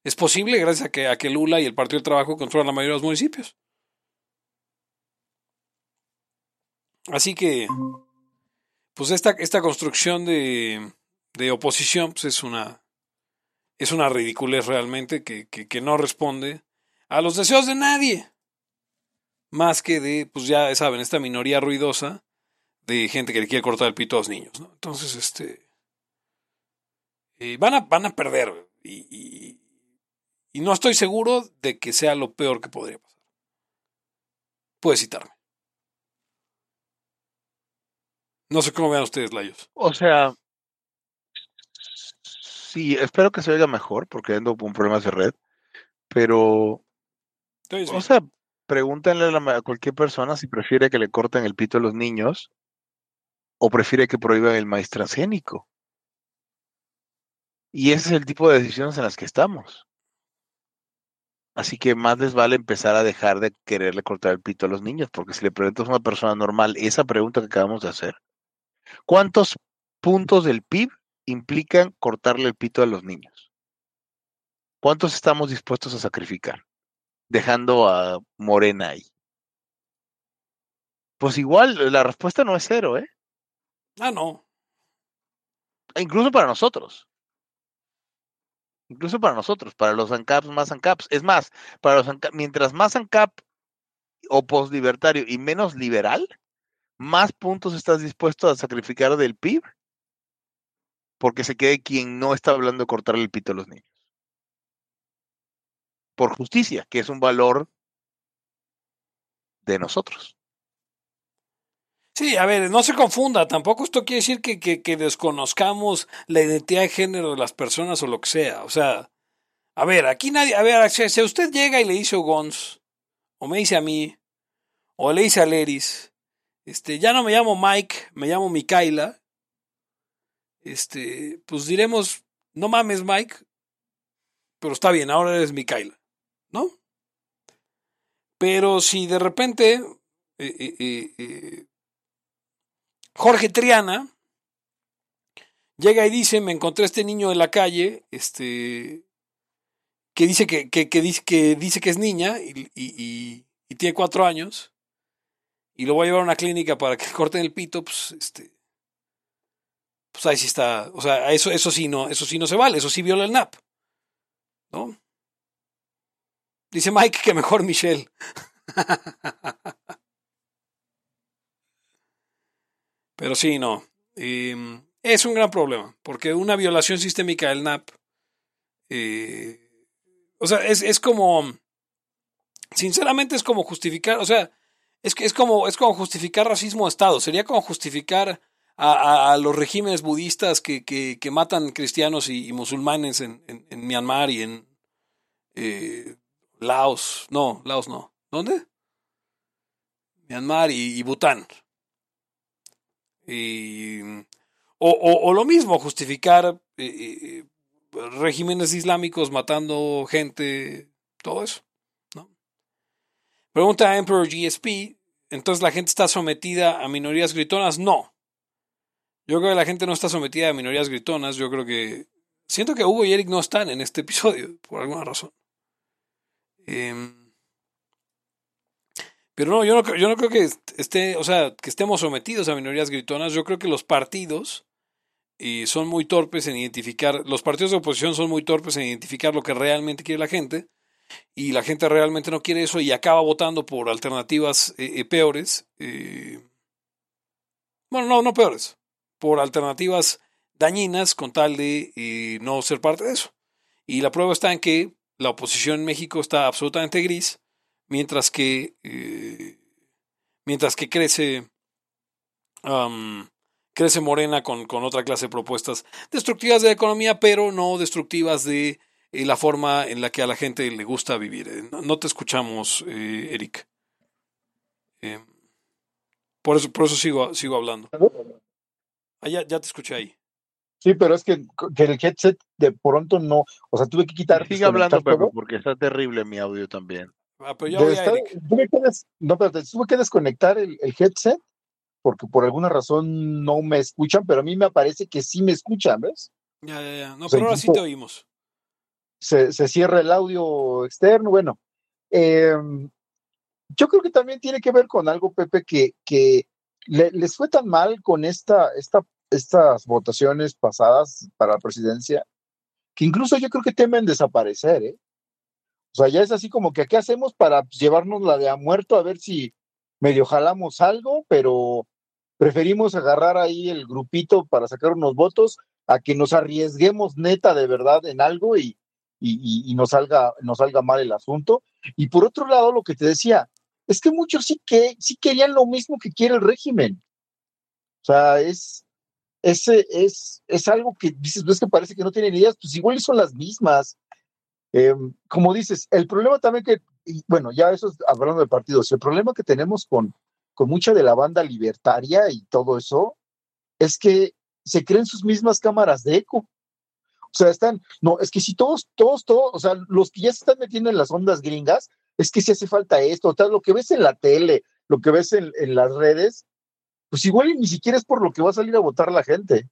Es posible gracias a que, a que Lula y el Partido del Trabajo controlan la mayoría de los municipios. Así que, pues esta, esta construcción de, de oposición pues es una es una ridiculez realmente que, que, que, no responde a los deseos de nadie. Más que de, pues ya saben, esta minoría ruidosa de gente que le quiere cortar el pito a los niños. ¿no? Entonces, este. Eh, van, a, van a perder. Y, y, y, no estoy seguro de que sea lo peor que podría pasar. Puede citarme. No sé cómo vean ustedes, Layos. O sea, sí, espero que se oiga mejor porque ando con problemas de red. Pero, o sea, pregúntenle a, cualquier persona si prefiere que le corten el pito a los niños o prefiere que prohíban el maíz transgénico. Y ese es el tipo de decisiones en las que estamos. Así que más les vale empezar a dejar de quererle cortar el pito a los niños, porque si le preguntas a una persona normal esa pregunta que acabamos de hacer, ¿cuántos puntos del PIB implican cortarle el pito a los niños? ¿Cuántos estamos dispuestos a sacrificar? Dejando a Morena ahí. Pues igual, la respuesta no es cero, ¿eh? Ah, no. E incluso para nosotros. Incluso para nosotros, para los ANCAPs, más ANCAPs. Es más, para los ANCAP, mientras más ANCAP o postlibertario y menos liberal, más puntos estás dispuesto a sacrificar del PIB porque se quede quien no está hablando de cortarle el pito a los niños. Por justicia, que es un valor de nosotros. Sí, a ver, no se confunda, tampoco esto quiere decir que, que, desconozcamos la identidad de género de las personas o lo que sea. O sea, a ver, aquí nadie, a ver, si usted llega y le dice a Gons, o me dice a mí, o le dice a Leris, este, ya no me llamo Mike, me llamo Mikaela, este, pues diremos, no mames Mike, pero está bien, ahora eres Mikaela, ¿no? Pero si de repente eh, eh, eh, Jorge Triana llega y dice, me encontré este niño en la calle, este, que dice que, que, dice, que dice que es niña y, y, y, tiene cuatro años, y lo voy a llevar a una clínica para que corten el pito, pues este pues ahí sí está, o sea, eso, eso sí no, eso sí no se vale, eso sí viola el NAP. ¿No? Dice Mike que mejor Michelle. Pero sí, no. Em, es un gran problema, porque una violación sistémica del NAP, eh, o sea, es, es, como, sinceramente es como justificar, o sea, es, es, como, es como justificar racismo de Estado, sería como justificar a, los regímenes budistas que, que, matan cristianos y, musulmanes en, en, Myanmar y en eh, Laos. No, Laos no. ¿Dónde? Myanmar y, Bután. o, lo mismo, justificar eh, eh, regímenes islámicos matando gente, todo eso. ¿no? Pregunta a Emperor GSP, ¿entonces la gente está sometida a minorías gritonas? No. Yo creo que la gente no está sometida a minorías gritonas. Yo creo que. Siento que Hugo y Eric no están en este episodio, por alguna razón. Em, pero no, yo no, yo no creo que esté, o sea, que estemos sometidos a minorías gritonas. Yo creo que los partidos son muy torpes en identificar, los partidos de oposición son muy torpes en identificar lo que realmente quiere la gente y la gente realmente no quiere eso y acaba votando por alternativas eh, eh, peores. Eh, bueno, no, no peores, por alternativas dañinas con tal de eh, no ser parte de eso. Y la prueba está en que la oposición en México está absolutamente gris, mientras que, eh, mientras que crece, crece Morena con, con, otra clase de propuestas destructivas de la economía, pero no destructivas de eh, la forma en la que a la gente le gusta vivir. No, te escuchamos, Eric. por eso, por eso sigo, sigo hablando. Ah, ya, te escuché ahí. Sí, pero es que, el headset de pronto no, o sea, tuve que quitar. Sigue hablando, Pepe, porque está terrible mi audio también. Ah, pero ya tuve que no, pero tuve que desconectar el, headset porque por alguna razón no me escuchan, pero a mí me parece que sí me escuchan, ¿ves? Ya, ya, ya. No, pero ahora sí te oímos. Se, se, cierra el audio externo. Bueno, em, yo creo que también tiene que ver con algo, Pepe, que, que les fue tan mal con esta, esta, estas votaciones pasadas para la presidencia que incluso yo creo que temen desaparecer, ¿eh? O sea, ya es así como que, ¿qué hacemos para llevarnos la de a muerto a ver si medio jalamos algo, pero preferimos agarrar ahí el grupito para sacar unos votos a que nos arriesguemos neta de verdad en algo y, y, nos, salga, nos salga mal el asunto. Y por otro lado, lo que te decía, es que muchos sí que sí querían lo mismo que quiere el régimen. O sea, es, ese es, es algo que dices, no es que parece que no tienen ideas, pues igual son las mismas. Em, como dices, el problema también que, bueno, ya eso es hablando de partidos, el problema que tenemos con, con mucha de la banda libertaria y todo eso, es que se creen sus mismas cámaras de eco. O sea, están, no, es que si todos, todos, todos, o sea, los que ya se están metiendo en las ondas gringas, es que si hace falta esto, tal, lo que ves en la tele, lo que ves en, en las redes, pues igual ni siquiera es por lo que va a salir a votar la gente.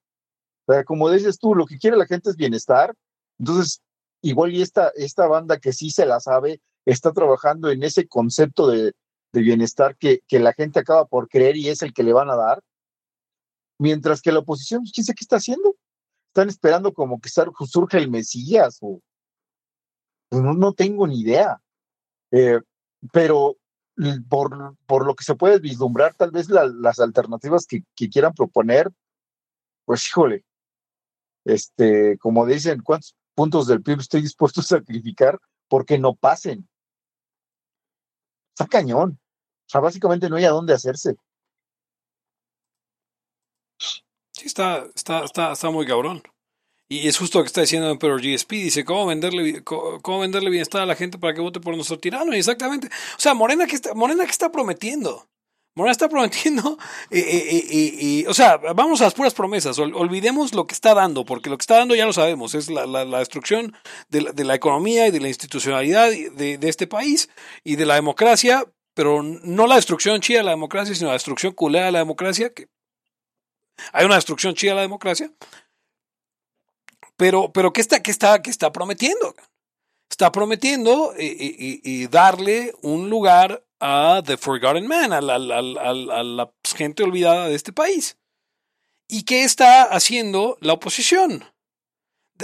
O sea, como dices tú, lo que quiere la gente es bienestar. Entonces, igual y esta, esta banda que sí se la sabe, está trabajando en ese concepto de, de bienestar que, que, la gente acaba por creer y es el que le van a dar. Mientras que la oposición, pues, ¿quién sabe qué está haciendo? Están esperando como que surja el Mesías o pues, no, no tengo ni idea. Eh, pero por, por, lo que se puede vislumbrar, tal vez las alternativas que, que, quieran proponer, pues híjole, este, como dicen, ¿cuántos puntos del PIB estoy dispuesto a sacrificar porque no pasen? Está cañón. O sea, básicamente no hay a dónde hacerse. Sí, está, está, está, está muy cabrón. Y es justo lo que está diciendo Emperor GSP. Dice, ¿cómo venderle, cómo, venderle bienestar a la gente para que vote por nuestro tirano? Y exactamente. O sea, Morena que está, Morena que está prometiendo. Morena está prometiendo, o sea, vamos a las puras promesas, olvidemos lo que está dando, porque lo que está dando ya lo sabemos, es la, la, destrucción de la, economía y de la institucionalidad de, de, este país y de la democracia, pero no la destrucción chida de la democracia, sino la destrucción culera de la democracia, que hay una destrucción chida de la democracia, pero, pero ¿qué está, qué está, qué está prometiendo? Está prometiendo y, y, y darle un lugar a The Forgotten Man, a la, a la, gente olvidada de este país. ¿Y qué está haciendo la oposición?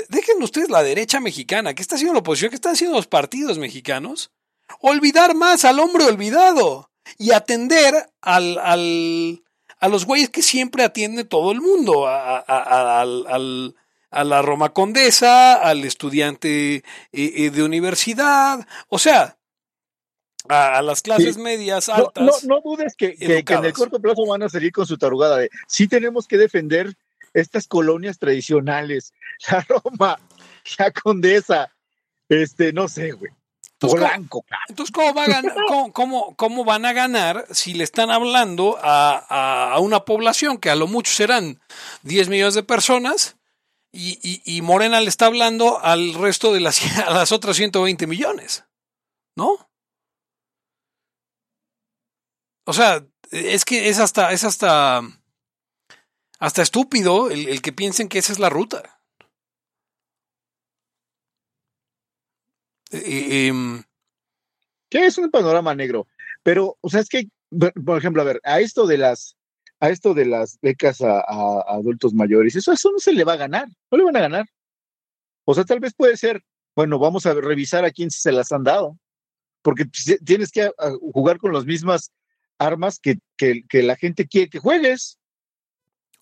Dejen ustedes la derecha mexicana. ¿Qué está haciendo la oposición? ¿Qué están haciendo los partidos mexicanos? Olvidar más al hombre olvidado y atender al, al, a los güeyes que siempre atiende todo el mundo, al, a la Roma Condesa, al estudiante eh, eh, de universidad, o sea, a, las clases medias altas. No, dudes que, en el corto plazo van a seguir con su tarugada de sí tenemos que defender estas colonias tradicionales, la Roma, la Condesa, este, no sé, güey. Blanco, entonces, ¿cómo, va a ganar, cómo, cómo, van a ganar si le están hablando a, a, una población que a lo mucho serán 10 millones de personas y, y, Morena le está hablando al resto de las, a las otras 120 millones, ¿no? O sea, es que es hasta, es hasta, hasta estúpido el, el que piensen que esa es la ruta. Eh, em, que es un panorama negro. Pero, o sea, es que, por ejemplo, a ver, a esto de las a esto de las becas a, adultos mayores, eso, eso no se le va a ganar, no le van a ganar. O sea, tal vez puede ser, bueno, vamos a revisar a quién se las han dado, porque tienes que jugar con las mismas armas que, que, la gente quiere que juegues.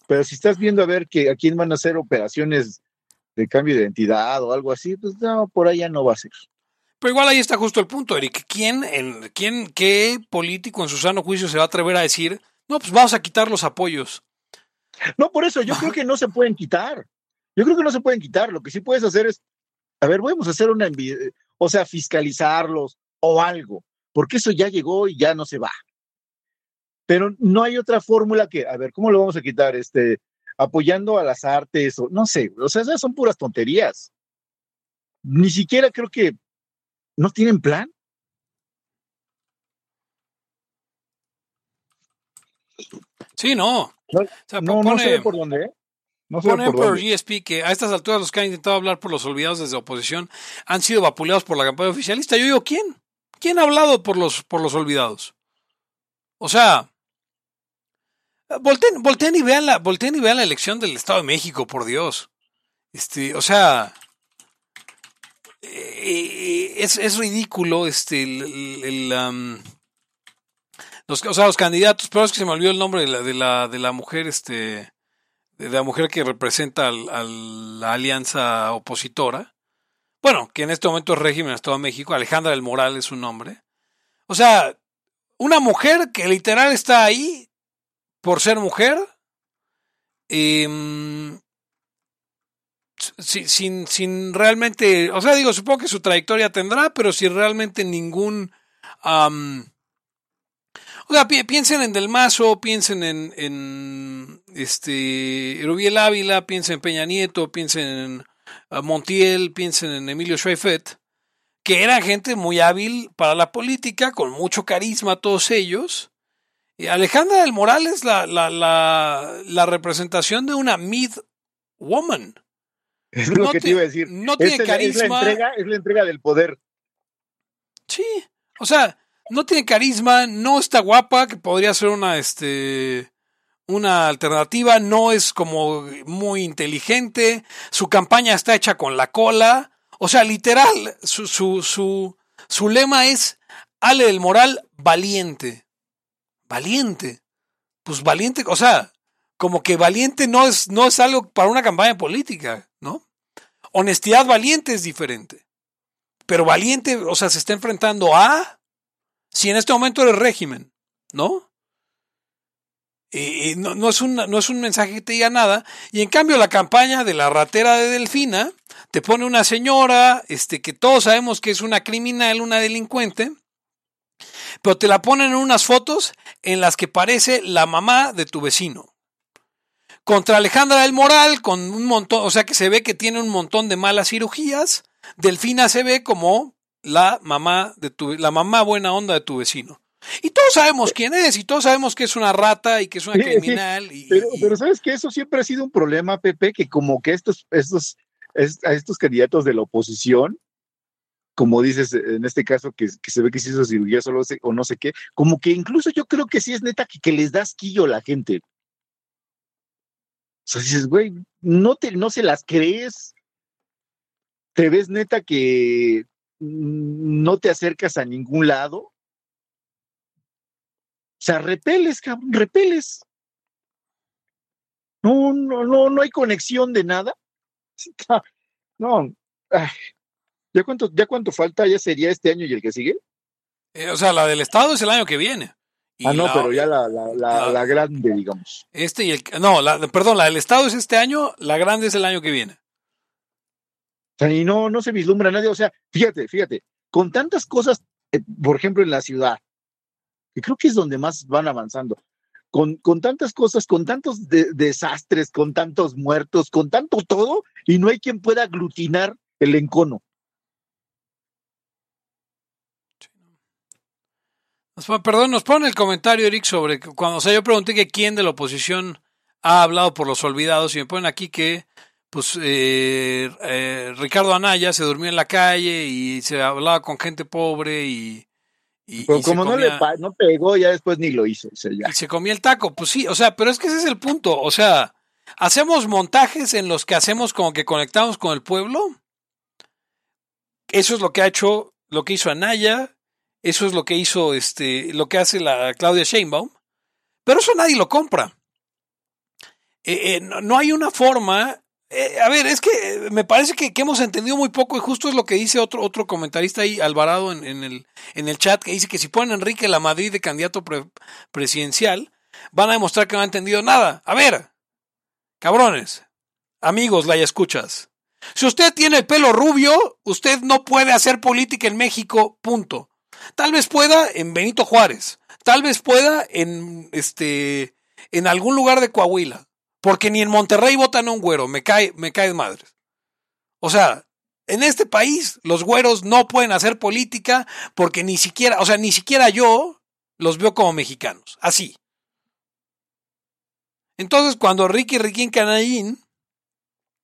Pero si estás viendo a ver que a quién van a hacer operaciones de cambio de identidad o algo así, pues no, por allá no va a ser. Pero igual ahí está justo el punto, Eric. ¿Quién, en, quién, qué político en su sano juicio se va a atrever a decir no, pues vamos a quitar los apoyos. No, por eso yo creo que no se pueden quitar. Yo creo que no se pueden quitar. Lo que sí puedes hacer es, a ver, vamos a hacer una, o sea, fiscalizarlos o algo, porque eso ya llegó y ya no se va. Pero no hay otra fórmula que, a ver, ¿cómo lo vamos a quitar? Este, apoyando a las artes o no sé, o sea, esas son puras tonterías. Ni siquiera creo que no tienen plan. Sí, no. No, sé por dónde. ¿eh? No sé por, por GSP que a estas alturas los que han intentado hablar por los olvidados desde oposición han sido vapuleados por la campaña oficialista. Yo digo, ¿quién? ¿Quién ha hablado por los, por los olvidados? O sea, Volten, y vean la, volteen y vean la elección del Estado de México, por Dios. Este, o sea, eh, es, es, ridículo este, el, o sea, los candidatos, pero es que se me olvidó el nombre de la, de la, de la mujer, este, de la mujer que representa a la alianza opositora. Bueno, que en este momento es régimen Estado de México, Alejandra del Moral es su nombre. O sea, una mujer que literal está ahí por ser mujer, em, sin, sin, realmente, o sea, digo, supongo que su trayectoria tendrá, pero sin realmente ningún... o sea, piensen en Del Mazo, piensen en, en este, Rubiel Ávila, piensen en Peña Nieto, piensen en Montiel, piensen en Emilio Schweifet, que eran gente muy hábil para la política, con mucho carisma todos ellos, Alejandra del Moral es la, la, la, representación de una mid woman. Es lo que te iba a decir. No tiene carisma. Es la, entrega, es la entrega del poder. Sí. O sea, no tiene carisma, no está guapa, que podría ser una, este, una alternativa, no es como muy inteligente, su campaña está hecha con la cola. O sea, literal, su, su, su, su lema es Ale del Moral valiente valiente. Pues valiente, o sea, como que valiente no es, no es algo para una campaña política, ¿no? Honestidad valiente es diferente. Pero valiente, o sea, se está enfrentando a si en este momento eres régimen, ¿no? Y no, es un, no es un mensaje que te diga nada. Y en cambio, la campaña de la ratera de Delfina te pone una señora, este, que todos sabemos que es una criminal, una delincuente, pero te la ponen en unas fotos en las que parece la mamá de tu vecino. Contra Alejandra del Moral, con un montón, o sea que se ve que tiene un montón de malas cirugías. Delfina se ve como la mamá de tu, la mamá buena onda de tu vecino. Y todos sabemos quién es, y todos sabemos que es una rata y que es una criminal. pero, sabes que eso siempre ha sido un problema, Pepe, que como que estos, estos, a estos candidatos de la oposición como dices, en este caso, que, se ve que se hizo cirugía solo o no sé qué, como que incluso yo creo que sí es neta que, les das quillo a la gente. O sea, dices, güey, no, te, no se las crees. Te ves neta que no te acercas a ningún lado. O sea, repeles, cabrón, repeles. No, no, no, no hay conexión de nada. No, ay, ¿Ya cuánto, ¿Ya cuánto falta? ¿Ya sería este año y el que sigue? Eh, o sea, la del Estado es el año que viene. ah, no, pero ya la, la, la, grande, digamos. Este y el. No, perdón, la del Estado es este año, la grande es el año que viene. O sea, y no, no se vislumbra nadie. O sea, fíjate, fíjate, con tantas cosas, eh, por ejemplo, en la ciudad, que creo que es donde más van avanzando, con, con tantas cosas, con tantos desastres, con tantos muertos, con tanto todo, y no hay quien pueda aglutinar el encono. Perdón, nos pone el comentario, Eric, sobre cuando, o sea, yo pregunté que quién de la oposición ha hablado por los olvidados y me ponen aquí que, pues, eh, eh, Ricardo Anaya se durmió en la calle y se hablaba con gente pobre y... y como no le no pegó, ya después ni lo hizo. Y se comía el taco, pues sí, o sea, pero es que ese es el punto, o sea, hacemos montajes en los que hacemos como que conectamos con el pueblo. Eso es lo que ha hecho, lo que hizo Anaya, eso es lo que hizo, este, lo que hace la Claudia Sheinbaum. Pero eso nadie lo compra. Eh, eh, no, hay una forma. Eh, a ver, es que me parece que, hemos entendido muy poco y justo es lo que dice otro, otro comentarista ahí, Alvarado, en, el, en el chat, que dice que si ponen Enrique la Madrid de candidato presidencial, van a demostrar que no han entendido nada. A ver, cabrones, amigos, la escuchas. Si usted tiene el pelo rubio, usted no puede hacer política en México, punto. Tal vez pueda en Benito Juárez, tal vez pueda en este en algún lugar de Coahuila, porque ni en Monterrey votan a un güero, me cae me cae de madres. O sea, en este país los güeros no pueden hacer política porque ni siquiera, o sea, ni siquiera yo los veo como mexicanos, así. Entonces, cuando Ricky Riquín Canallín,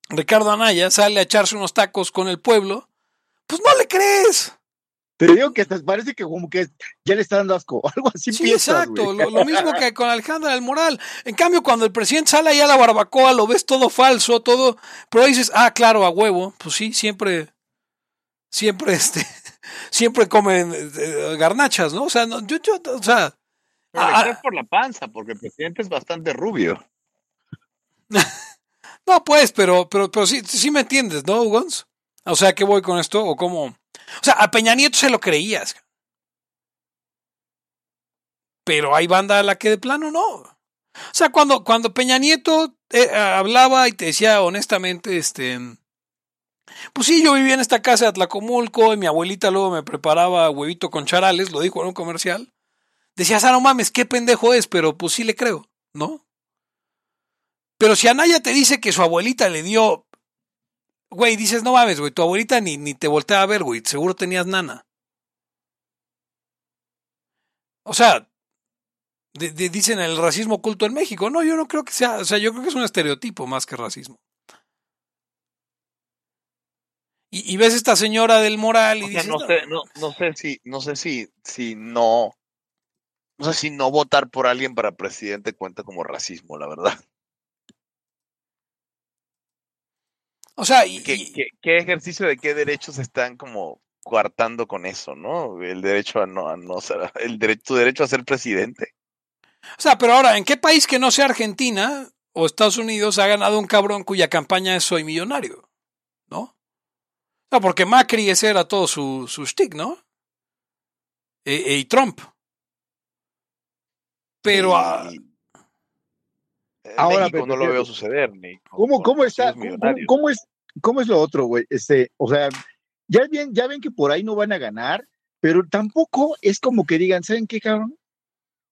Ricardo Anaya, sale a echarse unos tacos con el pueblo, pues no le crees. Te digo que hasta parece que como que ya le está dando asco, algo así. Sí, exacto, lo, mismo que con Alejandra del Moral. En cambio, cuando el presidente sale ahí a la barbacoa, lo ves todo falso, todo, pero dices, ah, claro, a huevo, pues sí, siempre, siempre, este, siempre comen eh, garnachas, ¿no? O sea, yo, yo, o sea... Ah, por la panza, porque el presidente es bastante rubio. no, pues, pero, pero, pero sí, sí me entiendes, ¿no, Ugons? O sea, ¿qué voy con esto? ¿O cómo? O sea, a Peña Nieto se lo creías. Pero hay banda a la que de plano no. O sea, cuando, cuando Peña Nieto eh, hablaba y te decía honestamente, este, pues sí, yo vivía en esta casa de Atlacomulco y mi abuelita luego me preparaba huevito con charales, lo dijo en un comercial. Decías, ah, no mames, qué pendejo es, pero pues sí le creo, ¿no? Pero si Anaya te dice que su abuelita le dio Güey, dices, no mames, güey, tu abuelita ni, ni te voltea a ver, güey, seguro tenías nana. O sea, dicen el racismo oculto en México. No, yo no creo que sea, o sea, yo creo que es un estereotipo más que racismo. Y, ves esta señora del moral y dices, no, sé, no, no sé si, no sé si, si no, no sé si no votar por alguien para presidente cuenta como racismo, la verdad. O sea, ¿Qué, ejercicio de qué derechos están como coartando con eso, ¿no? El derecho a no, a no ser, el derecho, tu derecho a ser presidente. O sea, pero ahora, ¿en qué país que no sea Argentina o Estados Unidos ha ganado un cabrón cuya campaña es soy millonario? ¿No? No, porque Macri ese era todo su, su stick, ¿no? E, e, y Trump. Pero Ahora no lo veo suceder, ni. ¿Cómo, cómo está? Cómo, es, ¿Cómo es lo otro, güey? Este, o sea, ya bien, ya ven que por ahí no van a ganar, pero tampoco es como que digan, ¿saben qué, cabrón?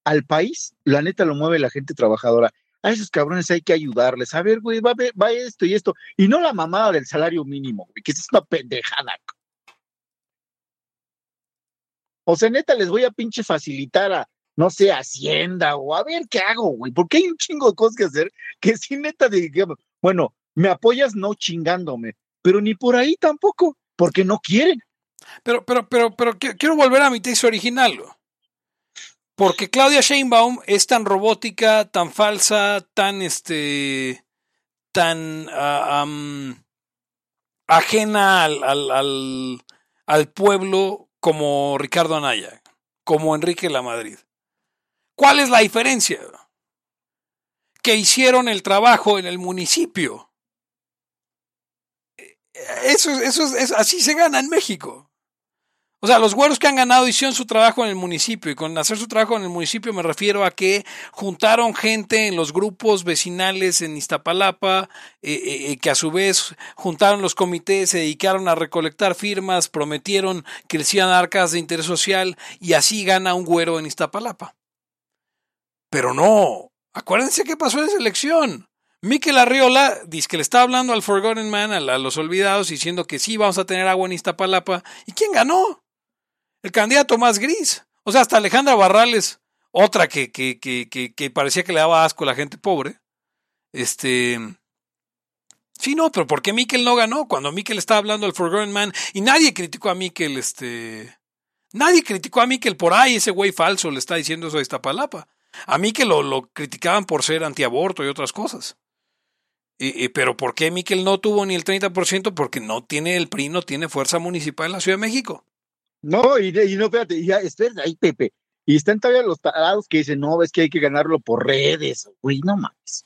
Al país, la neta lo mueve la gente trabajadora. A esos cabrones hay que ayudarles. A ver, güey, va, va esto y esto. Y no la mamada del salario mínimo, güey, que es una pendejada. O sea, neta, les voy a pinche facilitar a, no sé, Hacienda o a ver qué hago, güey, porque hay un chingo de cosas que hacer que si neta digamos, bueno, me apoyas no chingándome, pero ni por ahí tampoco, porque no quieren. Pero, pero, pero, pero quiero volver a mi tesis original. Porque Claudia Sheinbaum es tan robótica, tan falsa, tan este, tan ah, ajena al, al, al, pueblo como Ricardo Anaya, como Enrique La Madrid. ¿Cuál es la diferencia? Que hicieron el trabajo en el municipio. Eso, eso, es, así se gana en México. O sea, los güeros que han ganado hicieron su trabajo en el municipio. Y con hacer su trabajo en el municipio me refiero a que juntaron gente en los grupos vecinales en Iztapalapa, eh, eh, eh, que a su vez juntaron los comités, se dedicaron a recolectar firmas, prometieron que les iban a de interés social y así gana un güero en Iztapalapa. Pero no, acuérdense qué pasó en esa elección. Miquel Arriola dice que le estaba hablando al Forgotten Man, a, los olvidados, diciendo que sí vamos a tener agua en Iztapalapa. ¿Y quién ganó? El candidato más gris. O sea, hasta Alejandra Barrales, otra que, que, que, que, parecía que le daba asco a la gente pobre. Este. Sí, no, pero ¿por qué Miquel no ganó? Cuando Miquel estaba hablando al Forgotten Man y nadie criticó a Miquel, este. Nadie criticó a Miquel por ahí, ese güey falso le está diciendo eso a Iztapalapa. A mí que lo, lo criticaban por ser antiaborto y otras cosas. Y, pero ¿por qué Miquel no tuvo ni el 30%? Porque no tiene el PRI, no tiene fuerza municipal en la Ciudad de México. No, y, no, espérate, ya, espérate, ahí, Pepe. Y están todavía los tarados que dicen, no, es que hay que ganarlo por redes. Güey, no mames.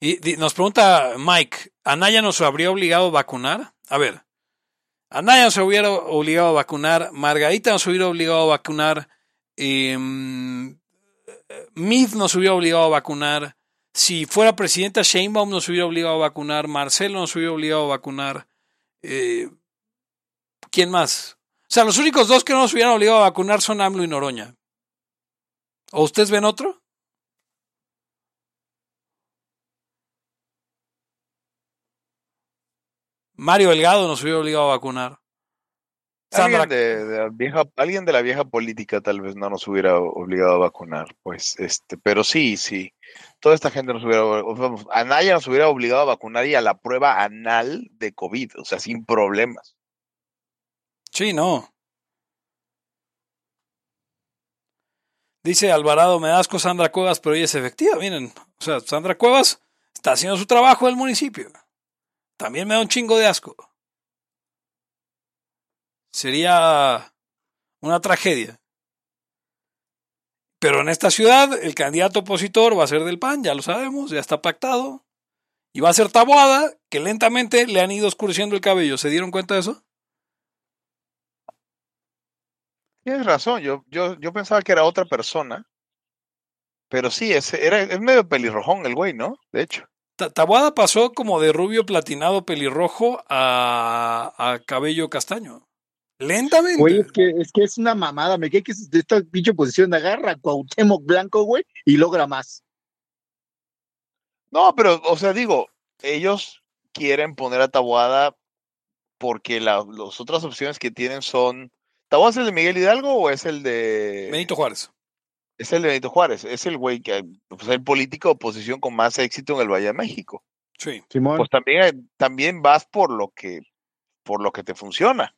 Y, nos pregunta Mike, ¿Anaya nos habría obligado a vacunar? A ver, Anaya nos hubiera obligado a vacunar, Margarita nos hubiera obligado a vacunar, eh, nos hubiera obligado a vacunar. Si fuera presidenta Sheinbaum nos hubiera obligado a vacunar. Marcelo nos hubiera obligado a vacunar. Eh, ¿Quién más? O sea, los únicos dos que no nos hubieran obligado a vacunar son AMLO y Noroña. ¿O ustedes ven otro? Mario Delgado nos hubiera obligado a vacunar. Alguien de, la vieja, alguien de la vieja política tal vez no nos hubiera obligado a vacunar, pues, este, pero sí, sí. Toda esta gente nos hubiera, vamos, Anaya nos hubiera obligado a vacunar y a la prueba anal de COVID, o sea, sin problemas. Sí, no. Dice Alvarado, me da asco Sandra Cuevas, pero ella es efectiva. Miren, o sea, Sandra Cuevas está haciendo su trabajo en el municipio. También me da un chingo de asco. Sería una tragedia. Pero en esta ciudad el candidato opositor va a ser del PAN, ya lo sabemos, ya está pactado. Y va a ser Taboada, que lentamente le han ido oscureciendo el cabello. ¿Se dieron cuenta de eso? Tienes razón, yo, yo, yo pensaba que era otra persona. Pero sí, es, era, es medio pelirrojón el güey, ¿no? De hecho. Taboada pasó como de rubio platinado pelirrojo a, a cabello castaño. Lentamente. Güey, es que, es que es una mamada. Me quedé que de esta pinche posición agarra a Cuauhtémoc Blanco, güey, y logra más. No, pero, o sea, digo, ellos quieren poner a Taboada porque las otras opciones que tienen son. ¿Taboada es el de Miguel Hidalgo o es el de. Benito Juárez. Es el de Benito Juárez. Es el güey que. Pues el político de oposición con más éxito en el Valle de México. Sí. Simón. Pues también, también vas por lo que. Por lo que te funciona.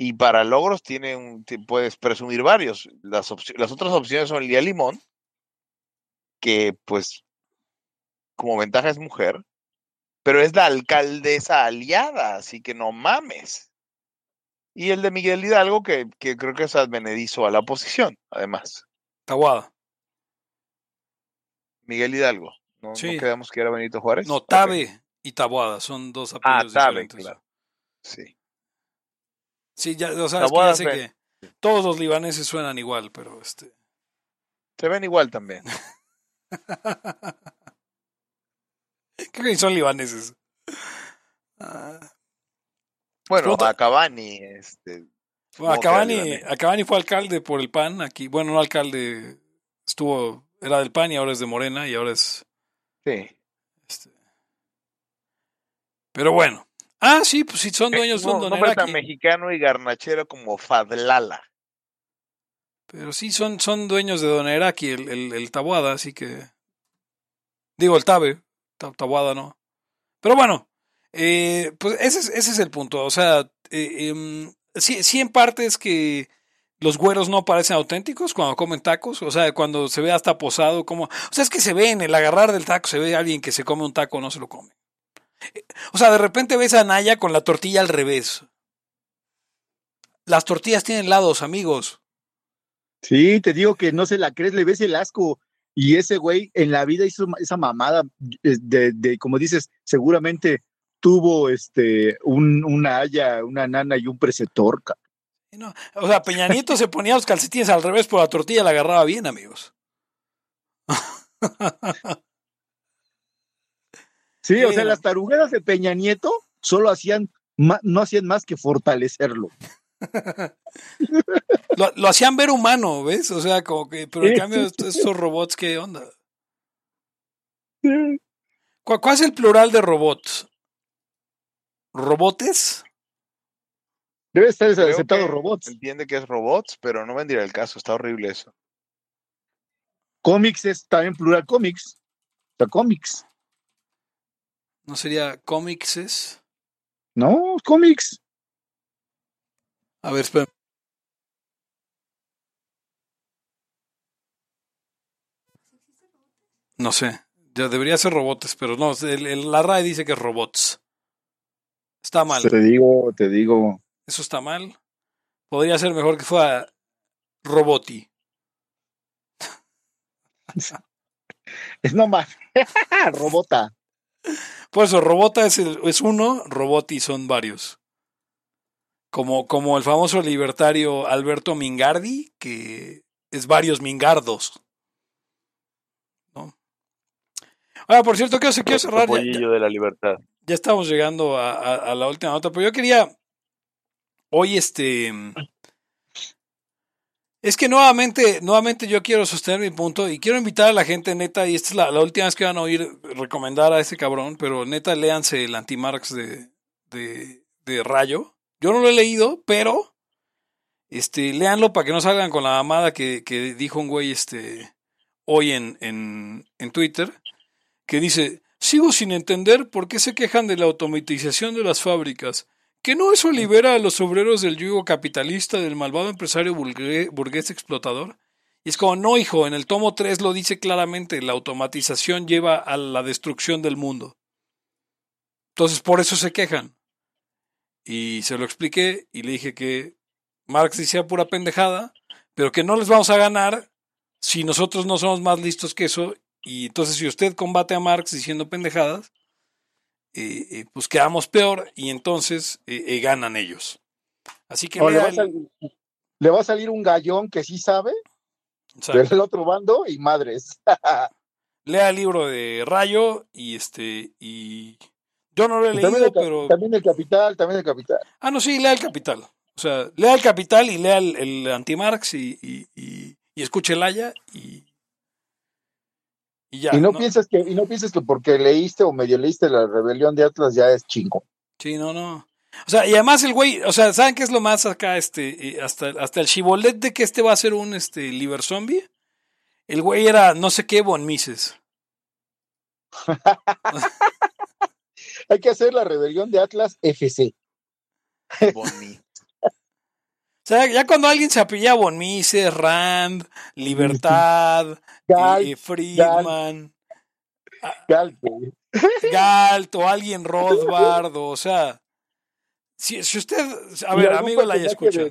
Y para logros tiene un, puedes presumir varios. Las, las otras opciones son Lía Limón, que pues como ventaja es mujer, pero es la alcaldesa aliada, así que no mames. Y el de Miguel Hidalgo, que, que creo que es advenedizo a la oposición, además. Tabuada. Miguel Hidalgo. ¿No, quedamos que era Benito Juárez? No, Tabe y Tabuada son dos ah, apellidos ah, Tabe, Claro. Sí. Sí, ya, o sea, ya sé que todos los libaneses suenan igual, pero este. Se ven igual también. ¿Qué son libaneses? Ah. Bueno, Acabani, este. Bueno, Acabani, fue alcalde por el PAN aquí. Bueno, no alcalde, estuvo, era del PAN y ahora es de Morena y ahora es. Sí. Este, pero bueno, Ah, sí, pues sí, son dueños de un No tan mexicano y garnachero como Fadlala. Pero sí, son, son dueños de Don Eraki, el, el, el Tabuada, así que. Digo, el Tabe, Tabuada no. Pero bueno, eh, pues ese es, ese es el punto. O sea, eh, em, sí, sí, en parte es que los güeros no parecen auténticos cuando comen tacos. O sea, cuando se ve hasta posado, como. O sea, es que se ve en el agarrar del taco, se ve a alguien que se come un taco, no se lo come. O sea, de repente ves a Naya con la tortilla al revés. Las tortillas tienen lados, amigos. Sí, te digo que no se la crees, le ves el asco. Y ese güey en la vida hizo esa mamada eh, de, como dices, seguramente tuvo este un, una haya, una nana y un preceptor. o sea, Peña Nieto se ponía los calcetines al revés, pero la tortilla la agarraba bien, amigos. Sí, o sea, las tarugueras de Peña Nieto solo hacían, no hacían más que fortalecerlo. lo, hacían ver humano, ¿ves? O sea, como que, pero en cambio, estos robots, ¿qué onda? ¿Cuál, es el plural de robots? ¿Robotes? Debe estar aceptado robots. Entiende que es robots, pero no vendría el caso, está horrible eso. Cómics es también plural cómics. O cómics. ¿No sería cómics? No, cómics. A ver, espera. No sé. Ya debería ser robots, pero no. la RAE dice que es robots. Está mal. Te digo, te digo. Eso está mal. Podría ser mejor que fuera roboti. es nomás. Robota. Por eso, Robota es, es uno, Roboti son varios. Como, como el famoso libertario Alberto Mingardi, que es varios Mingardos. ¿no? Ahora, por cierto, quiero, quiero cerrar. Ya, de la libertad. Ya estamos llegando a, a, la última nota, pero yo quería hoy este es que nuevamente, nuevamente yo quiero sostener mi punto y quiero invitar a la gente, neta, y esta es la, última vez que van a oír recomendar a ese cabrón, pero neta, léanse el anti-Marx de, de, Rayo. Yo no lo he leído, pero este, léanlo para que no salgan con la mamada que, que dijo un güey este, hoy en, en, en Twitter, que dice, sigo sin entender por qué se quejan de la automatización de las fábricas. Que no eso libera a los obreros del yugo capitalista del malvado empresario burgués explotador. Y es como, no, hijo, en el tomo 3 lo dice claramente, la automatización lleva a la destrucción del mundo. Entonces, por eso se quejan. Y se lo expliqué y le dije que Marx decía pura pendejada, pero que no les vamos a ganar si nosotros no somos más listos que eso. Y entonces, si usted combate a Marx diciendo pendejadas, eh, eh, pues quedamos peor y entonces eh, ganan ellos. Así que le, va a salir un gallón que sí sabe del otro bando y madres. lea el libro de Rayo y este y yo no lo he leído, pero también el Capital, también el Capital. Ah, no, sí, lea el Capital. O sea, lea el Capital y lea el, el Anti-Marx y, y, y, y, escuche el Haya y, y ya. Y no, piensas que y no piensas que porque leíste o medio leíste la rebelión de Atlas ya es chingo. Sí, no, no. O sea, y además el güey, o sea, ¿saben qué es lo más acá? Este, eh, hasta, hasta el chivolet de que este va a ser un este liver zombie. El güey era no sé qué Bon Mises. Hay que hacer la rebelión de Atlas FC. Bon o sea, ya cuando alguien se apellía Bon Mises, Rand, Libertad, eh, Friedman, Galt, Galt, o alguien Rothbard, o sea, si, si usted, a ver, amigo, la haya escuchado.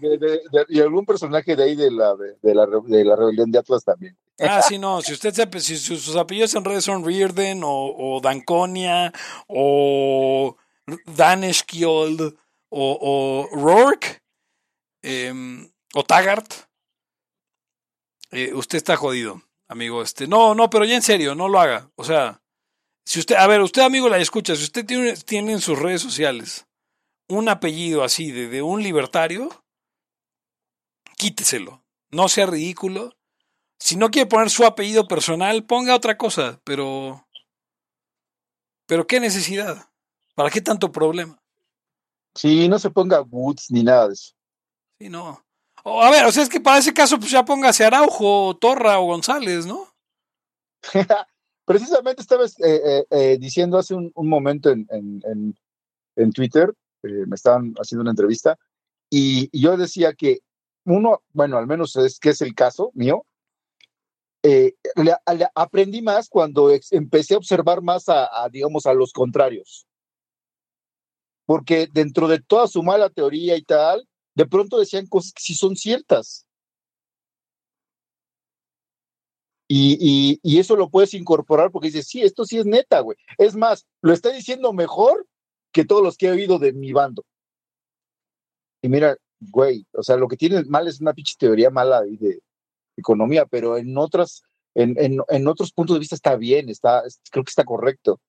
y algún personaje de ahí de la, de, la, de la rebelión de Atlas también. Ah, sí, no. Si usted se, si sus apellidos en redes son Reardon o, o Danconia o Daneskjold o, o Rourke em, o Taggart, eh, usted está jodido, amigo. Este, no, no, pero ya en serio, no lo haga. O sea, si usted, a ver, usted, amigo, la escucha, si usted tiene, tiene en sus redes sociales un apellido así de, de un libertario, quíteselo. No sea ridículo. Si no quiere poner su apellido personal, ponga otra cosa, pero. Pero qué necesidad. ¿Para qué tanto problema? Sí, no se ponga Woods ni nada de eso. Sí, no. A ver, o sea, es que para ese caso, pues ya póngase Araujo, Torra o González, ¿no? Precisamente estabas eh, eh, eh, diciendo hace un, momento en, en, en Twitter me estaban haciendo una entrevista, y, yo decía que uno, bueno, al menos es que es el caso mío, eh, aprendí más cuando empecé a observar más a, digamos, a los contrarios. Porque dentro de toda su mala teoría y tal, de pronto decían cosas que sí son ciertas. Y, y, eso lo puedes incorporar porque dices, sí, esto sí es neta, güey. Es más, lo está diciendo mejor que todos los que he oído de mi bando. Y mira, güey, o sea, lo que tiene mal es una pinche teoría mala de economía, pero en otras, en, en, otros puntos de vista está bien, está, creo que está correcto.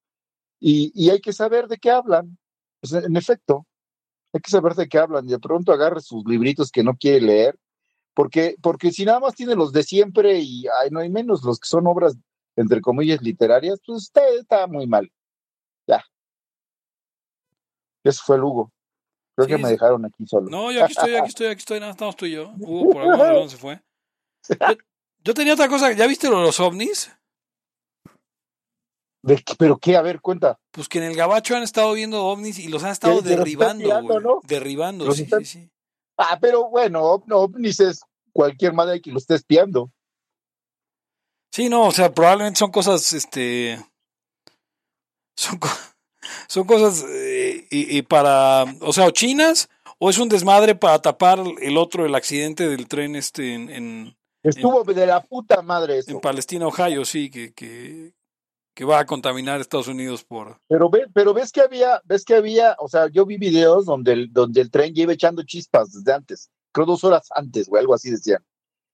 Y, y hay que saber de qué hablan. Pues en efecto, hay que saber de qué hablan. Y de pronto agarre sus libritos que no quiere leer, porque, porque si nada más tiene los de siempre y ay, no hay menos los que son obras, entre comillas, literarias, pues está, está muy mal. Ya, eso fue el Hugo. Creo que me dejaron aquí solo. No, yo aquí estoy, aquí estoy, aquí estoy, nada, estamos tú y yo. Hugo por algún se fue. Yo, tenía otra cosa, ¿ya viste los ovnis? ¿De ¿Pero qué? A ver, cuenta. Pues que en el Gabacho han estado viendo ovnis y los han estado derribando, güey. Derribando, sí, sí, sí. Ah, pero bueno, ovnis es cualquier madre que lo esté espiando. Sí, no, o sea, probablemente son cosas, este... Son, son cosas eh, y, para, o sea, o chinas o es un desmadre para tapar el otro, el accidente del tren este en... Estuvo de la puta madre eso. En Palestina, Ohio, sí, que, que, que va a contaminar Estados Unidos por... Pero, ve, pero ves que había, ves que había, o sea, yo vi videos donde el, donde el tren lleva echando chispas desde antes, creo dos horas antes, o algo así decían.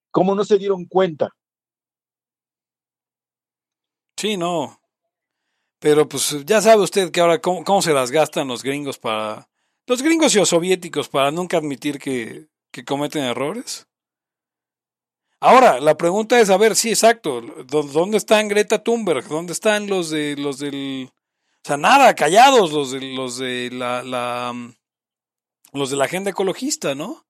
¿Cómo no se dieron cuenta? Sí, no. Pero pues ya sabe usted que ahora cómo, se las gastan los gringos para... Los gringos y los soviéticos para nunca admitir que, que cometen errores. Ahora, la pregunta es, a ver, sí, exacto, ¿dónde están Greta Thunberg? ¿Dónde están los de los del o sea, nada, callados los de los de la, la los de la agenda ecologista, ¿no?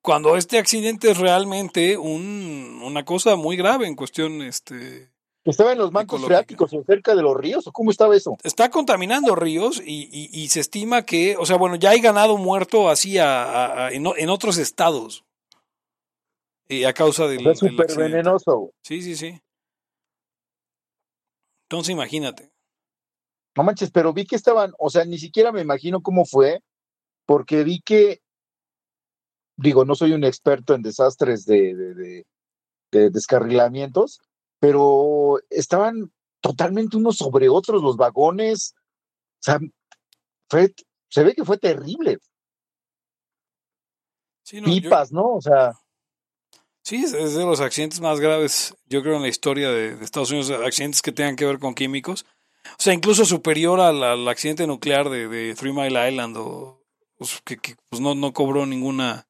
Cuando este accidente es realmente un, una cosa muy grave en cuestión este ¿Estaba en los mancos freáticos o cerca de los ríos? ¿O cómo estaba eso? Está contaminando ríos y, se estima que, o sea, bueno, ya hay ganado muerto así en, otros estados. Y a causa del. Es súper venenoso. Sí, sí, sí. Entonces imagínate. No manches, pero vi que estaban, o sea, ni siquiera me imagino cómo fue, porque vi que, digo, no soy un experto en desastres de descarrilamientos, pero estaban totalmente unos sobre otros los vagones. O sea, se ve que fue terrible. Pipas, ¿no? O sea. Sí, es de los accidentes más graves, yo creo, en la historia de, Estados Unidos, accidentes que tengan que ver con químicos. O sea, incluso superior al, accidente nuclear de, Three Mile Island, o, pues, que, pues no, no cobró ninguna,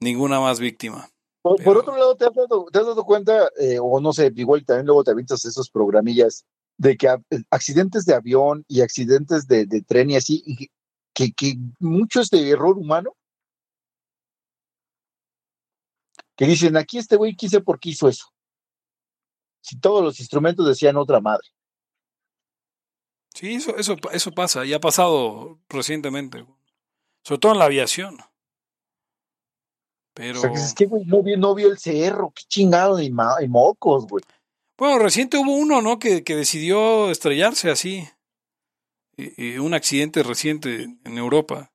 ninguna más víctima. Por, otro lado, ¿te has dado, cuenta, eh, o no sé, igual también luego te avientas esos programillas, de que eh, accidentes de avión y accidentes de, tren y así, que, que mucho es de error humano? Que dicen, aquí este güey quise por qué hizo eso. Si todos los instrumentos decían otra madre. Sí, eso, eso, eso pasa, y ha pasado recientemente, sobre todo en la aviación. Pero... es que, güey, no vio, no vio el cerro, qué chingado de mocos, güey. Bueno, reciente hubo uno, ¿no? Que, que decidió estrellarse así. Y, un accidente reciente en Europa.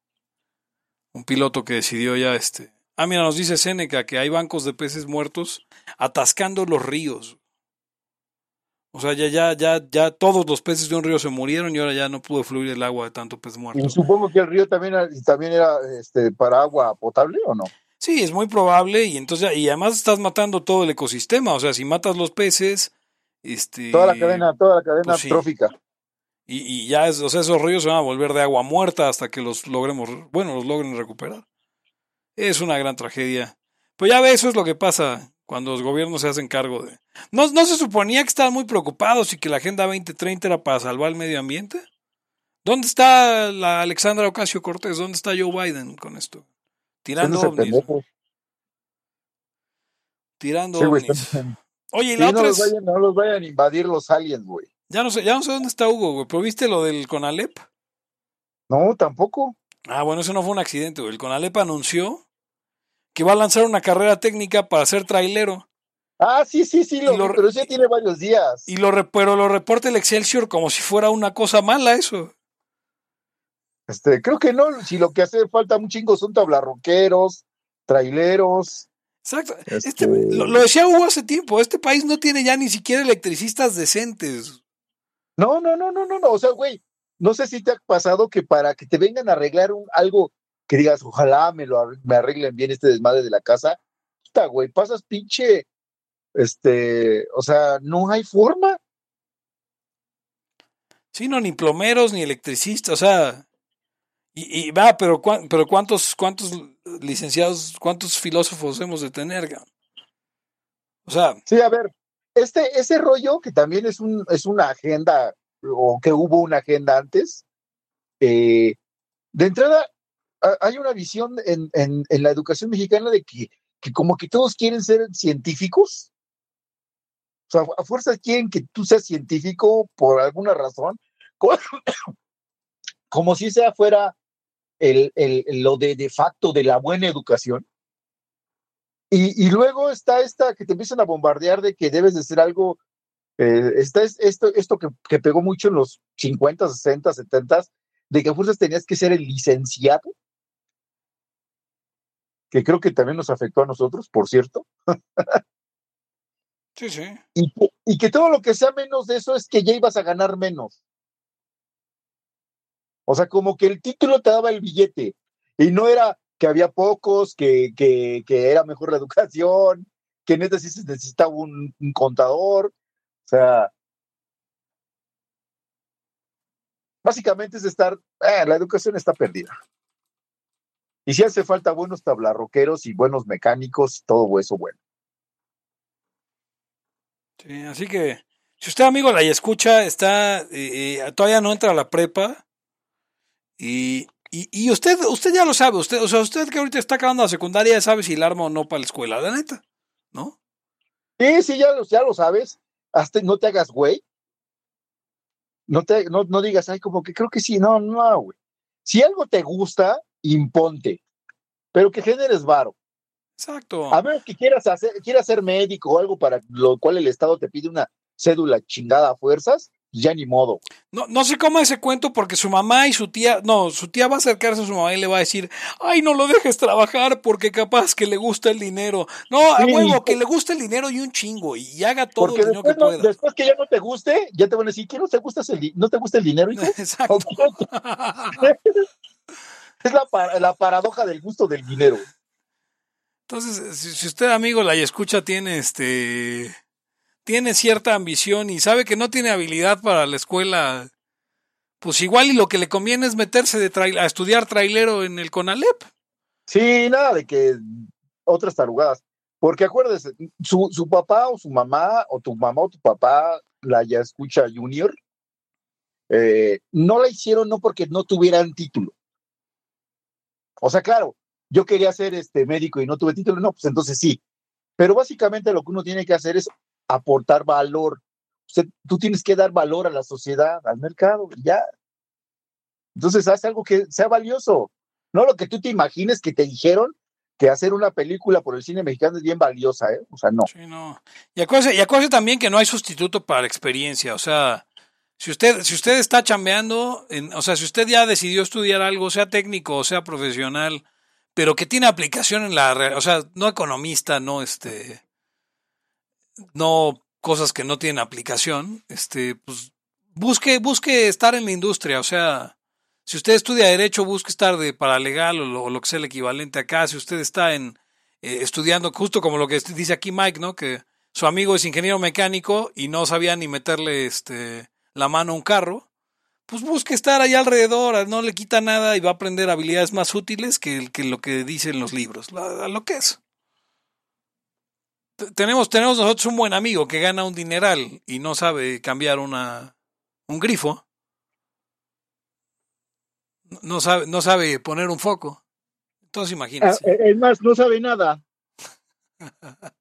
Un piloto que decidió ya este. Ah, mira, nos dice Seneca que hay bancos de peces muertos atascando los ríos. O sea, ya, ya, ya, ya todos los peces de un río se murieron y ahora ya no pudo fluir el agua de tanto pez muerto. Y supongo que el río también, también era este, para agua potable o no? Sí, es muy probable y entonces y además estás matando todo el ecosistema, o sea, si matas los peces, este toda la cadena, toda la cadena pues trófica. Y, y, ya es, o sea, esos ríos se van a volver de agua muerta hasta que los logremos, bueno, los logren recuperar. Es una gran tragedia. Pues ya ves, eso es lo que pasa cuando los gobiernos se hacen cargo de. ¿No, no se suponía que estaban muy preocupados y que la Agenda 2030 era para salvar el medio ambiente? ¿Dónde está la Alexandra Ocasio Cortés? ¿Dónde está Joe Biden con esto? Tirando ovnis. Tirando ovnis. Oye, y la otra no, los vayan, no los vayan a invadir los aliens, güey. Ya no sé, ya no sé dónde está Hugo, güey. ¿Pero viste lo del Conalep? No, tampoco. Ah, bueno, eso no fue un accidente, güey. El Conalep anunció que va a lanzar una carrera técnica para ser trailero. Ah, sí, sí, sí, lo, pero ya tiene varios días. Y lo, pero lo reporta el Excelsior como si fuera una cosa mala eso. Este, creo que no, si lo que hace falta un chingo son tablarroqueros, traileros. Exacto. Este, este lo, decía Hugo hace tiempo, este país no tiene ya ni siquiera electricistas decentes. No, no, no, no, no, no. O sea, güey, no sé si te ha pasado que para que te vengan a arreglar un, algo que digas, ojalá me lo me arreglen bien este desmadre de la casa, puta, güey, pasas pinche, este, o sea, no hay forma. Sí, no, ni plomeros, ni electricistas, o sea, y, y va, pero, pero ¿cuántos, ¿cuántos licenciados, cuántos filósofos hemos de tener? O sea. Sí, a ver, este, ese rollo que también es, un, es una agenda, o que hubo una agenda antes, eh, de entrada hay una visión en, en, la educación mexicana de que, que como que todos quieren ser científicos. O sea, a fuerza quieren que tú seas científico por alguna razón, como si sea fuera el, el, lo de de facto de la buena educación. Y, y, luego está esta que te empiezan a bombardear de que debes de ser algo, eh, está esto, esto que, que, pegó mucho en los 50, 60, 70, de que a fuerzas tenías que ser el licenciado, que creo que también nos afectó a nosotros, por cierto. sí, sí. Y, y que todo lo que sea menos de eso es que ya ibas a ganar menos. O sea, como que el título te daba el billete y no era que había pocos, que, que, que era mejor la educación, que neta sí se necesitaba un, contador. O sea, básicamente es estar, eh, la educación está perdida. Y si hace falta buenos tablarroqueros y buenos mecánicos, todo eso bueno. Sí, así que si usted, amigo, la escucha, está, eh, eh, todavía no entra a la prepa, y, y, usted, usted ya lo sabe, usted, o sea, usted que ahorita está acabando la secundaria ya sabe si el arma o no para la escuela, la neta, ¿no? Sí, sí, ya lo, ya lo sabes. hasta no te hagas güey. No, te, no, no digas, ay, como que creo que sí, no, no, güey. Si algo te gusta, imponte, pero que generes varo. Exacto. A ver, que quieras hacer, quieras ser médico o algo para lo cual el Estado te pide una cédula chingada a fuerzas, ya ni modo. No, no sé cómo ese cuento porque su mamá y su tía, no, su tía va a acercarse a su mamá y le va a decir, ay, no lo dejes trabajar porque capaz que le gusta el dinero. No, a huevo, que le gusta el dinero y un chingo y haga todo el dinero que pueda. Después que ya no te guste, ya te van a decir, ¿qué no te gusta el, no te gusta el dinero? Exacto. es la, la paradoja del gusto del dinero. Entonces, si, usted, amigo, la escucha, tiene este tiene cierta ambición y sabe que no tiene habilidad para la escuela, pues igual y lo que le conviene es meterse de a estudiar trailero en el CONALEP. Sí, nada de que otras tarugadas. Porque acuérdese, su, su papá o su mamá, o tu mamá o tu papá, la ya escucha junior, eh, no la hicieron no porque no tuvieran título. O sea, claro, yo quería ser este médico y no tuve título, no, pues entonces sí. Pero básicamente lo que uno tiene que hacer es aportar valor. tú tienes que dar valor a la sociedad, al mercado, ya. Entonces, haz algo que sea valioso. No lo que tú te imagines que te dijeron que hacer una película por el cine mexicano es bien valiosa, ¿eh? O sea, no. Sí, no. Y acuérdese, y también que no hay sustituto para la experiencia. O sea, si usted, si usted está chambeando, o sea, si usted ya decidió estudiar algo, sea técnico o sea profesional, pero que tiene aplicación en la, o sea, no economista, no este, no cosas que no tienen aplicación, este, pues busque, busque estar en la industria, o sea, si usted estudia derecho, busque estar de paralegal o lo, que sea el equivalente acá, si usted está en eh, estudiando justo como lo que dice aquí Mike, ¿no? Que su amigo es ingeniero mecánico y no sabía ni meterle este la mano a un carro, pues busque estar ahí alrededor, no le quita nada y va a aprender habilidades más útiles que, que lo que dicen los libros, lo que es tenemos, tenemos nosotros un buen amigo que gana un dineral y no sabe cambiar una, un grifo. No sabe, no sabe poner un foco. Entonces imagínense. Ah, es más, no sabe nada.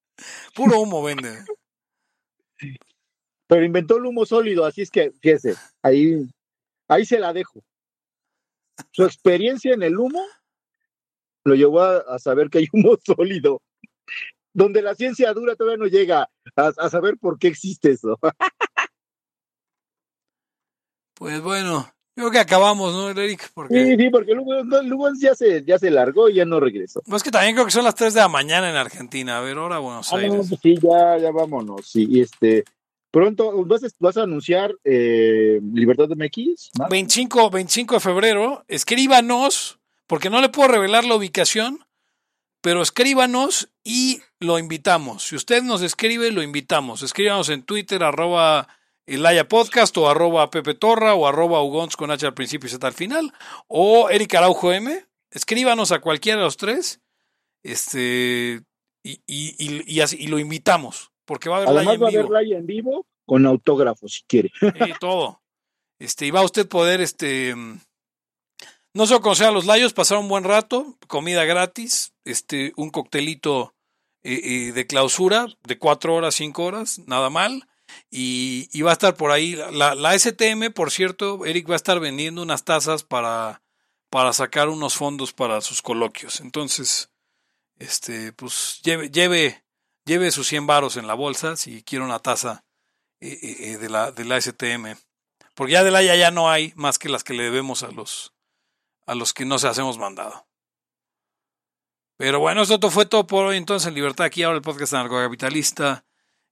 Puro humo vende. Pero inventó el humo sólido, así es que, fíjese, ahí, ahí se la dejo. Su experiencia en el humo lo llevó a saber que hay humo sólido donde la ciencia dura todavía no llega a, saber por qué existe eso. pues bueno, creo que acabamos, ¿no, Eric? Porque... Sí, sí, porque luego, ya, se, ya se largó y ya no regresó. Pues que también creo que son las 3 de la mañana en Argentina. A ver, ahora Buenos ah, Aires. Pues sí, ya, ya vámonos. Sí, y este, pronto vas, vas a anunciar eh, Libertad de MX. 25, 25 de febrero. Escríbanos, porque no le puedo revelar la ubicación pero escríbanos y lo invitamos. Si usted nos escribe, lo invitamos. Escríbanos en Twitter, arroba Elaya Podcast o arroba Pepe Torra o arroba Ugons con H al principio y Z al final o Eric Araujo M. Escríbanos a cualquiera de los tres este, y, y, y, así, y lo invitamos porque va a haber Además va a haber en vivo con autógrafo si quiere. Y todo. Este, y va a usted poder este, no sé conocer a los layos, pasar un buen rato, comida gratis, este, un coctelito eh, eh, de clausura de cuatro horas, cinco horas, nada mal. Y, va a estar por ahí. La, la, STM, por cierto, Eric va a estar vendiendo unas tazas para, para sacar unos fondos para sus coloquios. Entonces, este, pues lleve, lleve, lleve sus 100 varos en la bolsa si quiere una taza eh, de, la, de la STM. Porque ya de la ya, ya no hay más que las que le debemos a los, a los que no se hacemos mandado. Pero bueno, esto fue todo por hoy entonces en Libertad aquí ahora el podcast anarcocapitalista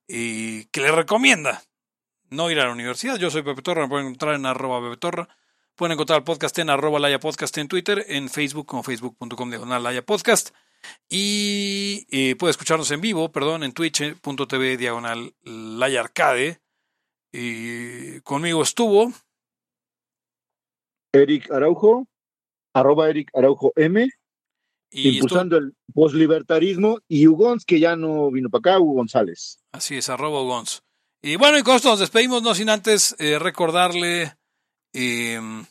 y que le recomienda no ir a la universidad. Yo soy Pepe Torra, me pueden encontrar en arroba Pepe Torra. Pueden encontrar el podcast en arroba Laya Podcast en Twitter, en Facebook como facebook.com diagonal Laya Podcast. Y eh, puede escucharnos en vivo, perdón, en twitch.tv diagonal Laya Arcade. Y conmigo estuvo Eric Araujo arroba Eric Araujo M, impulsando el poslibertarismo, y Ugons, que ya no vino para acá, Hugo González. Así es, arroba Ugons. Y bueno, y con esto nos despedimos, no sin antes eh, recordarle em,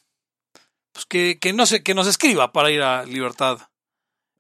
pues que, que, no se, que nos escriba para ir a Libertad